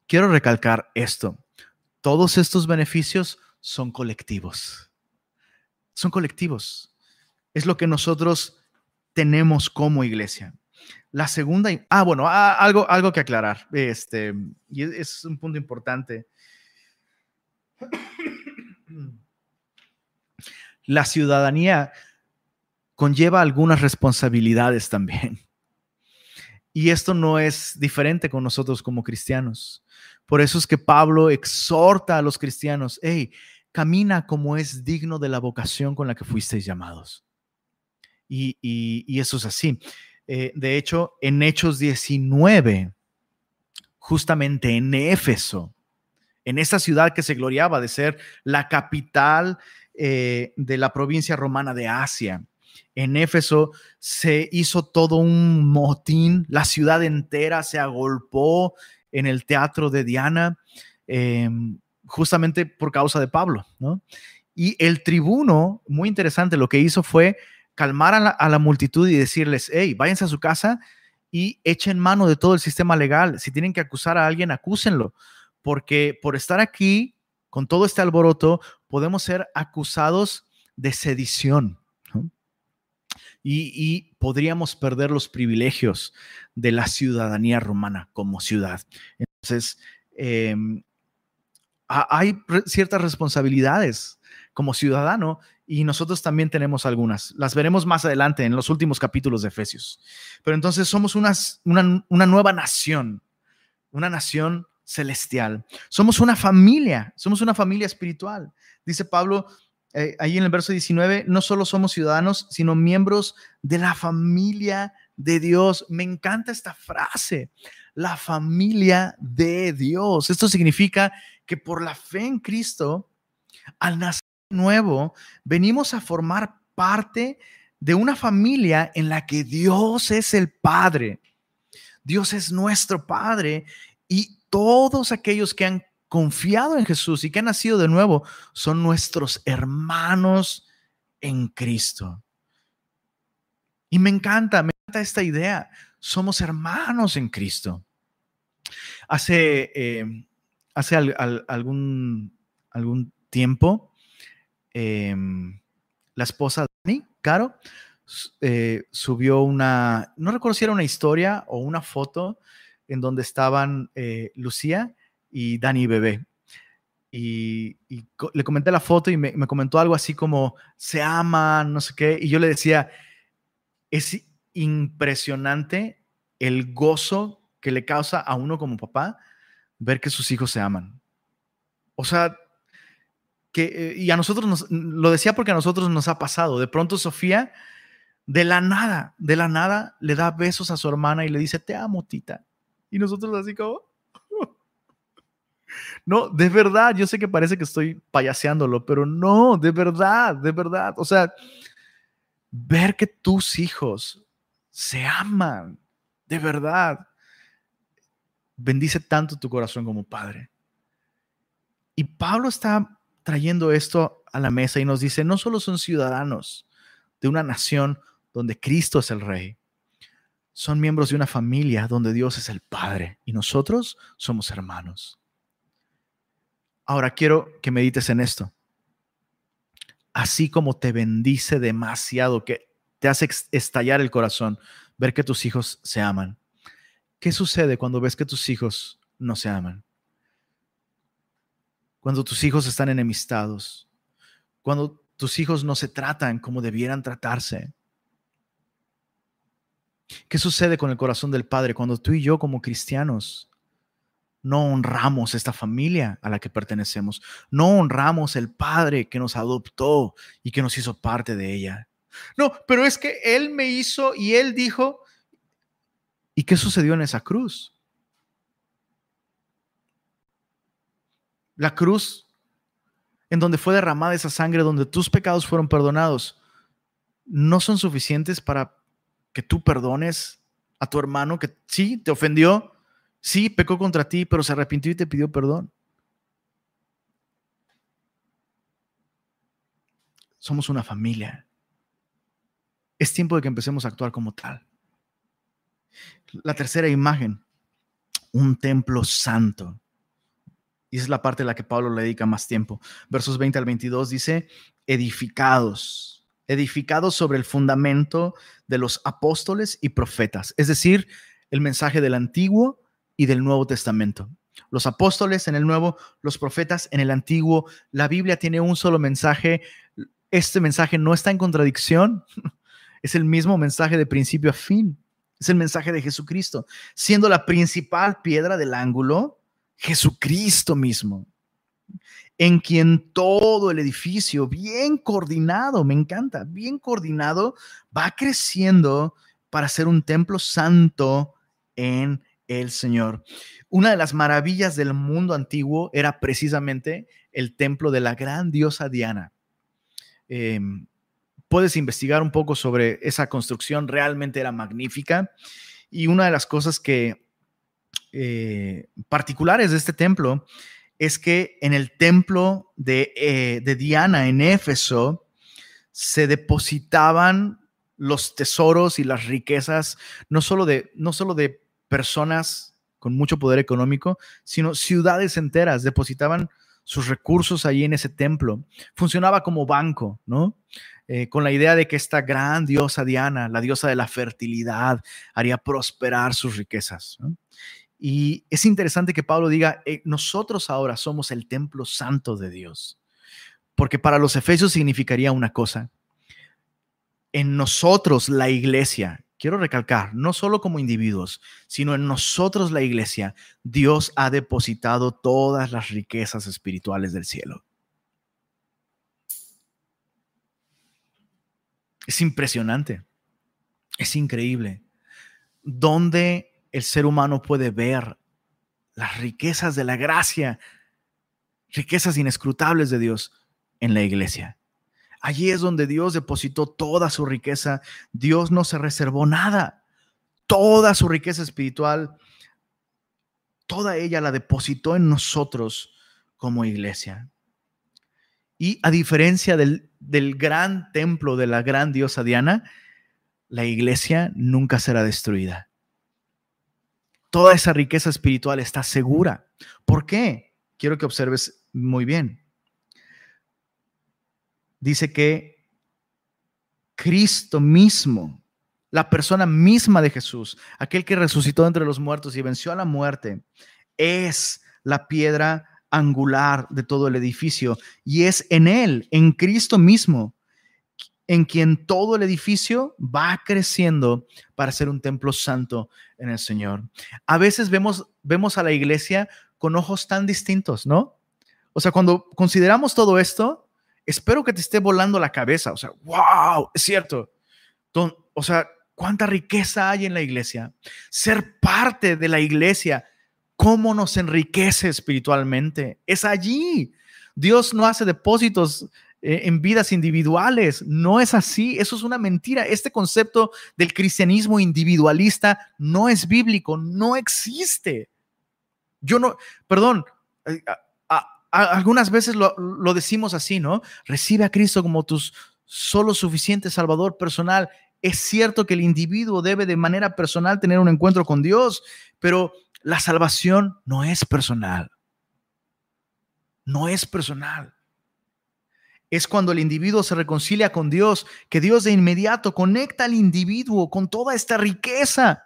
Quiero recalcar esto. Todos estos beneficios son colectivos. Son colectivos. Es lo que nosotros tenemos como iglesia. La segunda, ah, bueno, ah, algo, algo que aclarar, este, y es un punto importante. La ciudadanía conlleva algunas responsabilidades también. Y esto no es diferente con nosotros como cristianos. Por eso es que Pablo exhorta a los cristianos, hey, camina como es digno de la vocación con la que fuisteis llamados. Y, eso es así. Eh, de hecho, en Hechos 19, justamente en Éfeso, en esa ciudad que se gloriaba de ser la capital eh, de la provincia romana de Asia, en Éfeso se hizo todo un motín, la ciudad entera se agolpó en el teatro de Diana, em, justamente por causa de Pablo, ¿no? Y el tribuno, muy interesante, lo que hizo fue calmar a la, multitud y decirles, hey, váyanse a su casa y echen mano de todo el sistema legal. Si tienen que acusar a alguien, acúsenlo, porque por estar aquí, con todo este alboroto, podemos ser acusados de sedición. Y, podríamos perder los privilegios de la ciudadanía romana como ciudad. Entonces, em, hay ciertas responsabilidades como ciudadano y nosotros también tenemos algunas. Las veremos más adelante en los últimos capítulos de Efesios. Pero entonces somos una, una nueva nación, una nación celestial. Somos una familia, somos una familia espiritual. Dice Pablo eh, ahí en el verso 19, no solo somos ciudadanos, sino miembros de la familia de Dios. Me encanta esta frase, la familia de Dios. Esto significa que por la fe en Cristo, al nacer nuevo, venimos a formar parte de una familia en la que Dios es el Padre. Dios es nuestro Padre y todos aquellos que han confiado en Jesús y que han nacido de nuevo son nuestros hermanos en Cristo. Y me encanta, me encanta esta idea. Somos hermanos en Cristo. Hace, eh, hace algún, algún tiempo, em, la esposa de Dani, Caro, eh, subió una, no recuerdo si era una historia o una foto en donde estaban eh, Lucía y Dani Bebé. Y, le comenté la foto y me, comentó algo así como, se aman, no sé qué. Y yo le decía, es impresionante el gozo que le causa a uno como papá ver que sus hijos se aman. O sea, eh, y a nosotros nos, lo decía porque a nosotros nos ha pasado. De pronto Sofía, de la nada, de la nada, le da besos a su hermana y le dice, te amo, tita. Y nosotros así como, no, de verdad, yo sé que parece que estoy payaseándolo, pero no, de verdad, de verdad. O sea, ver que tus hijos se aman, de verdad, bendice tanto tu corazón como padre. Y Pablo está trayendo esto a la mesa y nos dice, no solo son ciudadanos de una nación donde Cristo es el rey, son miembros de una familia donde Dios es el Padre y nosotros somos hermanos. Ahora quiero que medites en esto. Así como te bendice demasiado, que te hace estallar el corazón, ver que tus hijos se aman. ¿Qué sucede cuando ves que tus hijos no se aman? Cuando tus hijos están enemistados, cuando tus hijos no se tratan como debieran tratarse. ¿Qué sucede con el corazón del Padre cuando tú y yo como cristianos no honramos esta familia a la que pertenecemos, no honramos el Padre que nos adoptó y que nos hizo parte de ella. No, pero es que Él me hizo y Él dijo, ¿y qué sucedió en esa cruz? La cruz en donde fue derramada esa sangre, donde tus pecados fueron perdonados, no son suficientes para que tú perdones a tu hermano que sí te ofendió, sí pecó contra ti, pero se arrepintió y te pidió perdón. Somos una familia. Es tiempo de que empecemos a actuar como tal. La tercera imagen, un templo santo. Y es la parte a la que Pablo le dedica más tiempo. Versos 20 al 22 dice, edificados, edificados sobre el fundamento de los apóstoles y profetas, es decir, el mensaje del Antiguo y del Nuevo Testamento. Los apóstoles en el Nuevo, los profetas en el Antiguo. La Biblia tiene un solo mensaje. Este mensaje no está en contradicción. Es el mismo mensaje de principio a fin. Es el mensaje de Jesucristo, siendo la principal piedra del ángulo Jesucristo mismo, en quien todo el edificio, bien coordinado, me encanta, bien coordinado, va creciendo para ser un templo santo en el Señor. Una de las maravillas del mundo antiguo era precisamente el templo de la gran diosa Diana. Em, puedes investigar un poco sobre esa construcción, realmente era magnífica. Y una de las cosas que eh, particulares de este templo es que en el templo de, eh, de Diana en Éfeso se depositaban los tesoros y las riquezas, no solo de, no solo de personas con mucho poder económico, sino ciudades enteras depositaban sus recursos allí en ese templo. Funcionaba como banco, ¿no? Eh, con la idea de que esta gran diosa Diana, la diosa de la fertilidad, haría prosperar sus riquezas. Y es interesante que Pablo diga, eh, nosotros ahora somos el templo santo de Dios, porque para los efesios significaría una cosa. En nosotros, la iglesia, quiero recalcar, no solo como individuos, sino en nosotros, la iglesia, Dios ha depositado todas las riquezas espirituales del cielo. Es impresionante, es increíble. Donde el ser humano puede ver las riquezas de la gracia, riquezas inescrutables de Dios en la iglesia. Allí es donde Dios depositó toda su riqueza. Dios no se reservó nada. Toda su riqueza espiritual, toda ella la depositó en nosotros como iglesia. Y a diferencia del, gran templo de la gran diosa Diana, la iglesia nunca será destruida. Toda esa riqueza espiritual está segura. ¿Por qué? Quiero que observes muy bien. Dice que Cristo mismo, la persona misma de Jesús, aquel que resucitó entre los muertos y venció a la muerte, es la piedra angular de todo el edificio y es en Él, en Cristo mismo, en quien todo el edificio va creciendo para ser un templo santo en el Señor. A veces vemos, vemos a la iglesia con ojos tan distintos, ¿no? O sea, cuando consideramos todo esto, espero que te esté volando la cabeza. O sea, wow, es cierto. O sea, cuánta riqueza hay en la iglesia. Ser parte de la iglesia cómo nos enriquece espiritualmente. Es allí. Dios no hace depósitos eh, en vidas individuales. No es así. Eso es una mentira. Este concepto del cristianismo individualista no es bíblico, no existe. Yo no, perdón, eh, algunas veces lo, decimos así, ¿no? Recibe a Cristo como tu solo suficiente Salvador personal. Es cierto que el individuo debe de manera personal tener un encuentro con Dios, pero la salvación no es personal. No es personal. Es cuando el individuo se reconcilia con Dios, que Dios de inmediato conecta al individuo con toda esta riqueza.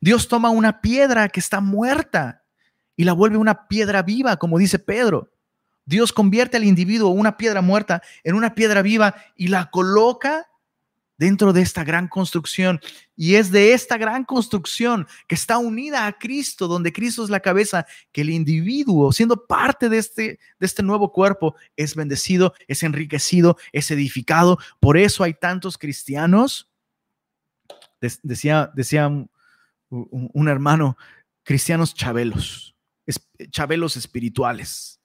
Dios toma una piedra que está muerta y la vuelve una piedra viva, como dice Pedro. Dios convierte al individuo, una piedra muerta, en una piedra viva y la coloca dentro de esta gran construcción. Y es de esta gran construcción que está unida a Cristo, donde Cristo es la cabeza, que el individuo, siendo parte de este, de este nuevo cuerpo, es bendecido, es enriquecido, es edificado. Por eso hay tantos cristianos, decía, decía un, un hermano, cristianos chabelos, chabelos espirituales.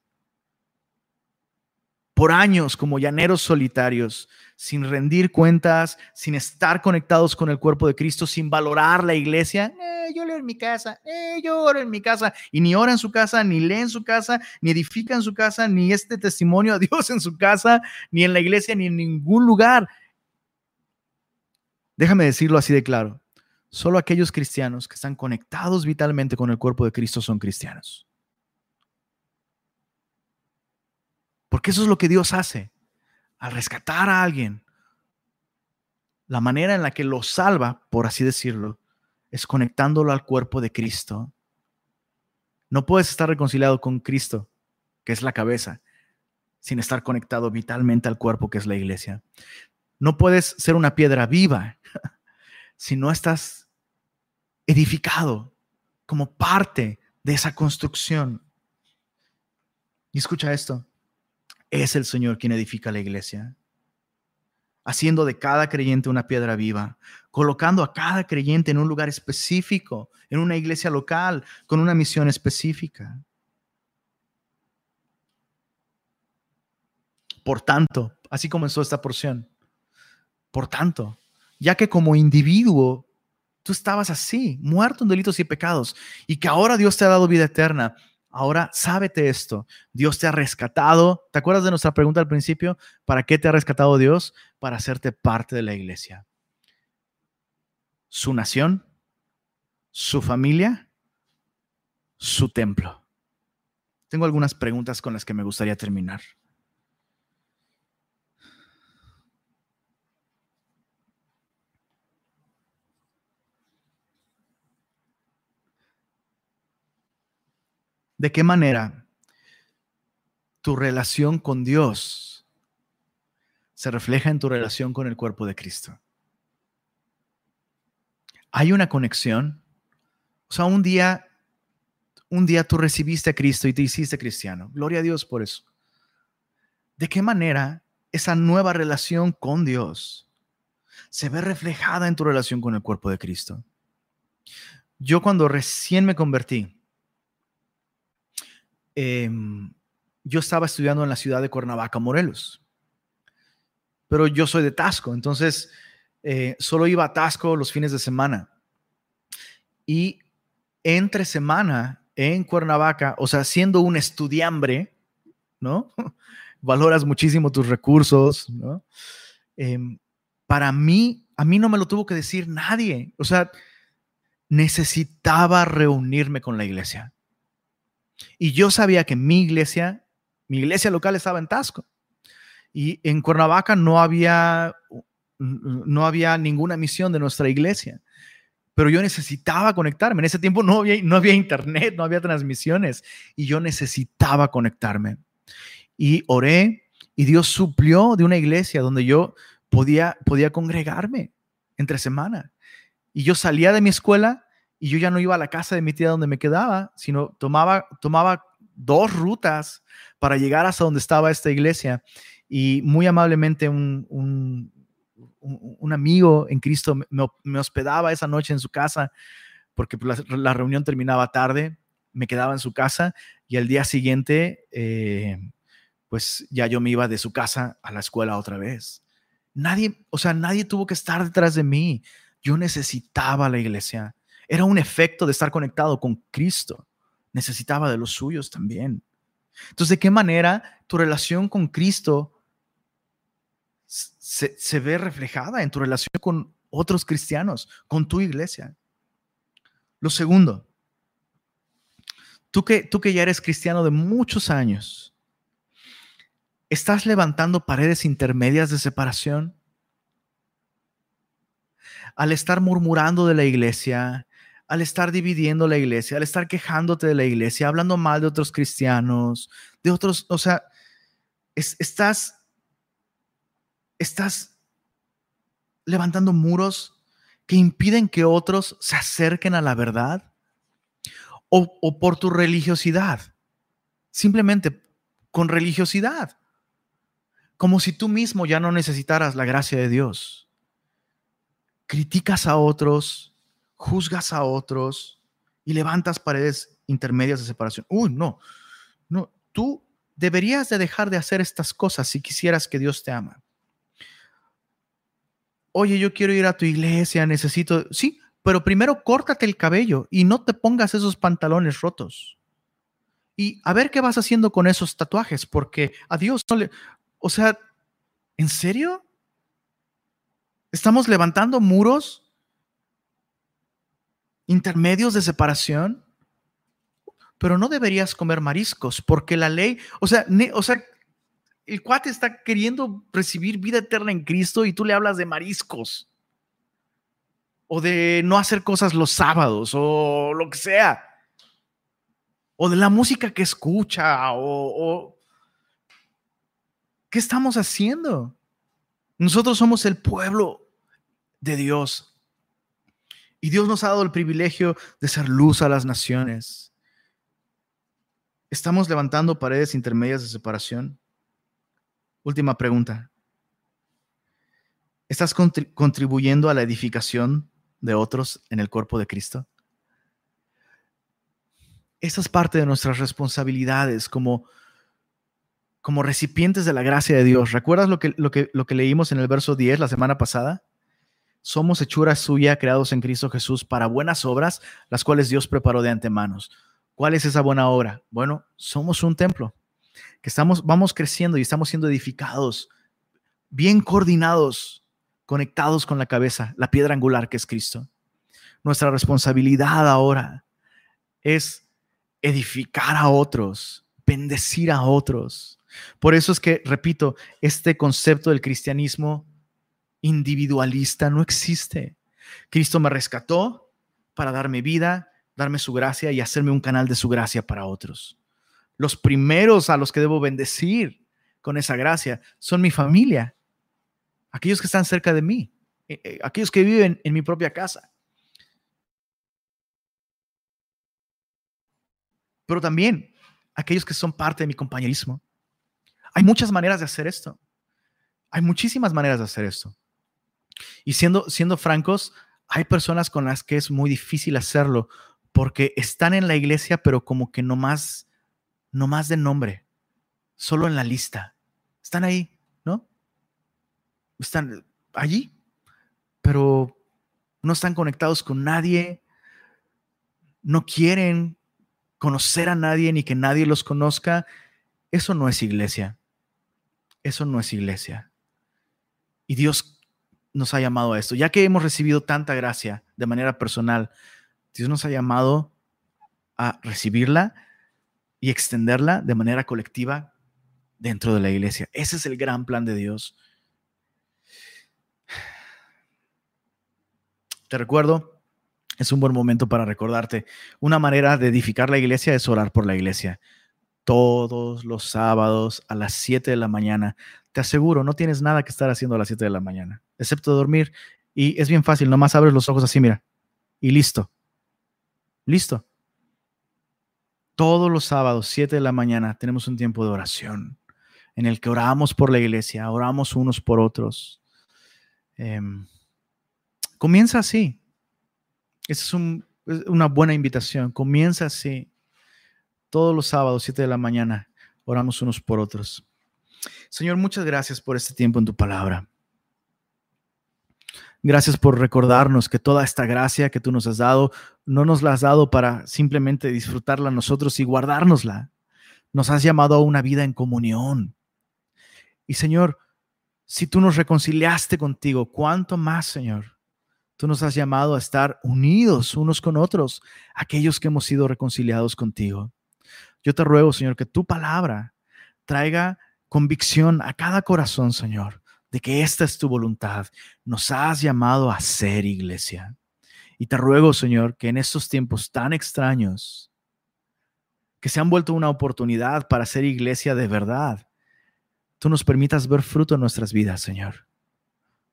por años como llaneros solitarios, sin rendir cuentas, sin estar conectados con el cuerpo de Cristo, sin valorar la iglesia. Eh, yo leo en mi casa, eh, yo oro en mi casa, y ni ora en su casa, ni lee en su casa, ni edifica en su casa, ni este testimonio a Dios en su casa, ni en la iglesia, ni en ningún lugar. Déjame decirlo así de claro. Solo aquellos cristianos que están conectados vitalmente con el cuerpo de Cristo son cristianos. Porque eso es lo que Dios hace. Al rescatar a alguien, la manera en la que lo salva, por así decirlo, es conectándolo al cuerpo de Cristo. No puedes estar reconciliado con Cristo, que es la cabeza, sin estar conectado vitalmente al cuerpo, que es la iglesia. No puedes ser una piedra viva si no estás edificado como parte de esa construcción. Y escucha esto, es el Señor quien edifica la iglesia, haciendo de cada creyente una piedra viva, colocando a cada creyente en un lugar específico, en una iglesia local, con una misión específica. Por tanto, así comenzó esta porción. Por tanto, ya que como individuo tú estabas así, muerto en delitos y pecados, y que ahora Dios te ha dado vida eterna, ahora sábete esto, Dios te ha rescatado. ¿Te acuerdas de nuestra pregunta al principio? ¿Para qué te ha rescatado Dios? Para hacerte parte de la iglesia. Su nación, su familia, su templo. Tengo algunas preguntas con las que me gustaría terminar. ¿De qué manera tu relación con Dios se refleja en tu relación con el cuerpo de Cristo? ¿Hay una conexión? O sea, un día, un día tú recibiste a Cristo y te hiciste cristiano. Gloria a Dios por eso. ¿De qué manera esa nueva relación con Dios se ve reflejada en tu relación con el cuerpo de Cristo? Yo cuando recién me convertí, Em, yo estaba estudiando en la ciudad de Cuernavaca, Morelos. Pero yo soy de Tasco, entonces eh, solo iba a Tasco los fines de semana. Y entre semana en Cuernavaca, o sea, siendo un estudiambre, ¿no? Valoras muchísimo tus recursos, ¿no? Em, para mí, a mí no me lo tuvo que decir nadie. O sea, necesitaba reunirme con la iglesia. Y yo sabía que mi iglesia, mi iglesia local estaba en Tasco. Y en Cuernavaca no había, no había ninguna misión de nuestra iglesia. Pero yo necesitaba conectarme. En ese tiempo no había, no había internet, no había transmisiones. Y yo necesitaba conectarme. Y oré y Dios suplió de una iglesia donde yo podía, podía congregarme entre semana. Y yo salía de mi escuela y yo ya no iba a la casa de mi tía donde me quedaba, sino tomaba, tomaba dos rutas para llegar hasta donde estaba esta iglesia. Y muy amablemente un, un, un amigo en Cristo me, hospedaba esa noche en su casa, porque la, la, reunión terminaba tarde, me quedaba en su casa y al día siguiente, eh, pues ya yo me iba de su casa a la escuela otra vez. Nadie, o sea, nadie tuvo que estar detrás de mí. Yo necesitaba la iglesia. Era un efecto de estar conectado con Cristo. Necesitaba de los suyos también. Entonces, ¿de qué manera tu relación con Cristo se, ve reflejada en tu relación con otros cristianos, con tu iglesia? Lo segundo, tú que, tú que ya eres cristiano de muchos años, ¿estás levantando paredes intermedias de separación? Al estar murmurando de la iglesia, al estar dividiendo la iglesia, al estar quejándote de la iglesia, hablando mal de otros cristianos, de otros, o sea, estás, estás levantando muros que impiden que otros se acerquen a la verdad o, o por tu religiosidad, simplemente con religiosidad, como si tú mismo ya no necesitaras la gracia de Dios. Criticas a otros, juzgas a otros y levantas paredes intermedias de separación. Uy, no, no, tú deberías de dejar de hacer estas cosas si quisieras que Dios te ama. Oye, yo quiero ir a tu iglesia, necesito, sí, pero primero córtate el cabello y no te pongas esos pantalones rotos. Y a ver qué vas haciendo con esos tatuajes, porque a Dios no le, o sea, ¿en serio? ¿Estamos levantando muros intermedios de separación? Pero no deberías comer mariscos, porque la ley, o sea, o sea, el cuate está queriendo recibir vida eterna en Cristo y tú le hablas de mariscos. O de no hacer cosas los sábados o lo que sea. O de la música que escucha o, ¿Qué estamos haciendo? Nosotros somos el pueblo de Dios. Y Dios nos ha dado el privilegio de ser luz a las naciones. ¿Estamos levantando paredes intermedias de separación? Última pregunta. ¿Estás contribuyendo a la edificación de otros en el cuerpo de Cristo? Esa es parte de nuestras responsabilidades como, como recipientes de la gracia de Dios. ¿Recuerdas lo que, lo, que, lo que leímos en el verso 10 la semana pasada? Somos hechura suya, creados en Cristo Jesús para buenas obras, las cuales Dios preparó de antemano. ¿Cuál es esa buena obra? Bueno, somos un templo que estamos, vamos creciendo y estamos siendo edificados, bien coordinados, conectados con la cabeza, la piedra angular que es Cristo. Nuestra responsabilidad ahora es edificar a otros, bendecir a otros. Por eso es que, repito, este concepto del cristianismo individualista no existe. Cristo me rescató para darme vida, darme su gracia y hacerme un canal de su gracia para otros los primeros a los que debo bendecir con esa gracia son mi familia, aquellos que están cerca de mí, eh, eh, aquellos que viven en mi propia casa. Pero también aquellos que son parte de mi compañerismo. Hay muchas maneras de hacer esto. Hay muchísimas maneras de hacer esto. Y siendo, siendo francos, hay personas con las que es muy difícil hacerlo porque están en la iglesia, pero como que no más de nombre, solo en la lista. Están ahí, ¿no? Están allí, pero no están conectados con nadie, no quieren conocer a nadie ni que nadie los conozca. Eso no es iglesia. Eso no es iglesia. Y Dios nos ha llamado a esto. Ya que hemos recibido tanta gracia de manera personal, Dios nos ha llamado a recibirla y extenderla de manera colectiva dentro de la iglesia. Ese es el gran plan de Dios. Te recuerdo, es un buen momento para recordarte, una manera de edificar la iglesia es orar por la iglesia. Todos los sábados a las 7 de la mañana. Te aseguro, no tienes nada que estar haciendo a las 7 de la mañana, excepto dormir. Y es bien fácil, nomás abres los ojos así, mira, y listo. Listo. Todos los sábados, 7 de la mañana, tenemos un tiempo de oración en el que oramos por la iglesia, oramos unos por otros. Em, comienza así. Esa es, una buena invitación. Comienza así. Todos los sábados, 7 de la mañana, oramos unos por otros. Señor, muchas gracias por este tiempo en tu palabra. Gracias por recordarnos que toda esta gracia que tú nos has dado, no nos la has dado para simplemente disfrutarla nosotros y guardárnosla. Nos has llamado a una vida en comunión. Y Señor, si tú nos reconciliaste contigo, ¿cuánto más, Señor? Tú nos has llamado a estar unidos unos con otros, aquellos que hemos sido reconciliados contigo. Yo te ruego, Señor, que tu palabra traiga convicción a cada corazón, Señor, de que esta es tu voluntad. Nos has llamado a ser iglesia. Y te ruego, Señor, que en estos tiempos tan extraños, que se han vuelto una oportunidad para ser iglesia de verdad, tú nos permitas ver fruto en nuestras vidas, Señor.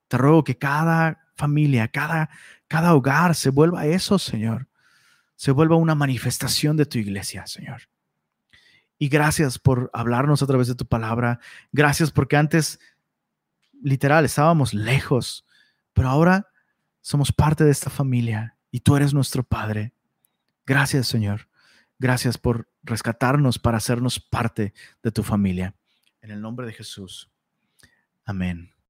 Te ruego que cada familia, cada, cada hogar se vuelva eso, Señor. Se vuelva una manifestación de tu iglesia, Señor. Y gracias por hablarnos a través de tu palabra. Gracias porque antes literal, estábamos lejos, pero ahora somos parte de esta familia y tú eres nuestro Padre. Gracias, Señor. Gracias por rescatarnos para hacernos parte de tu familia. En el nombre de Jesús. Amén.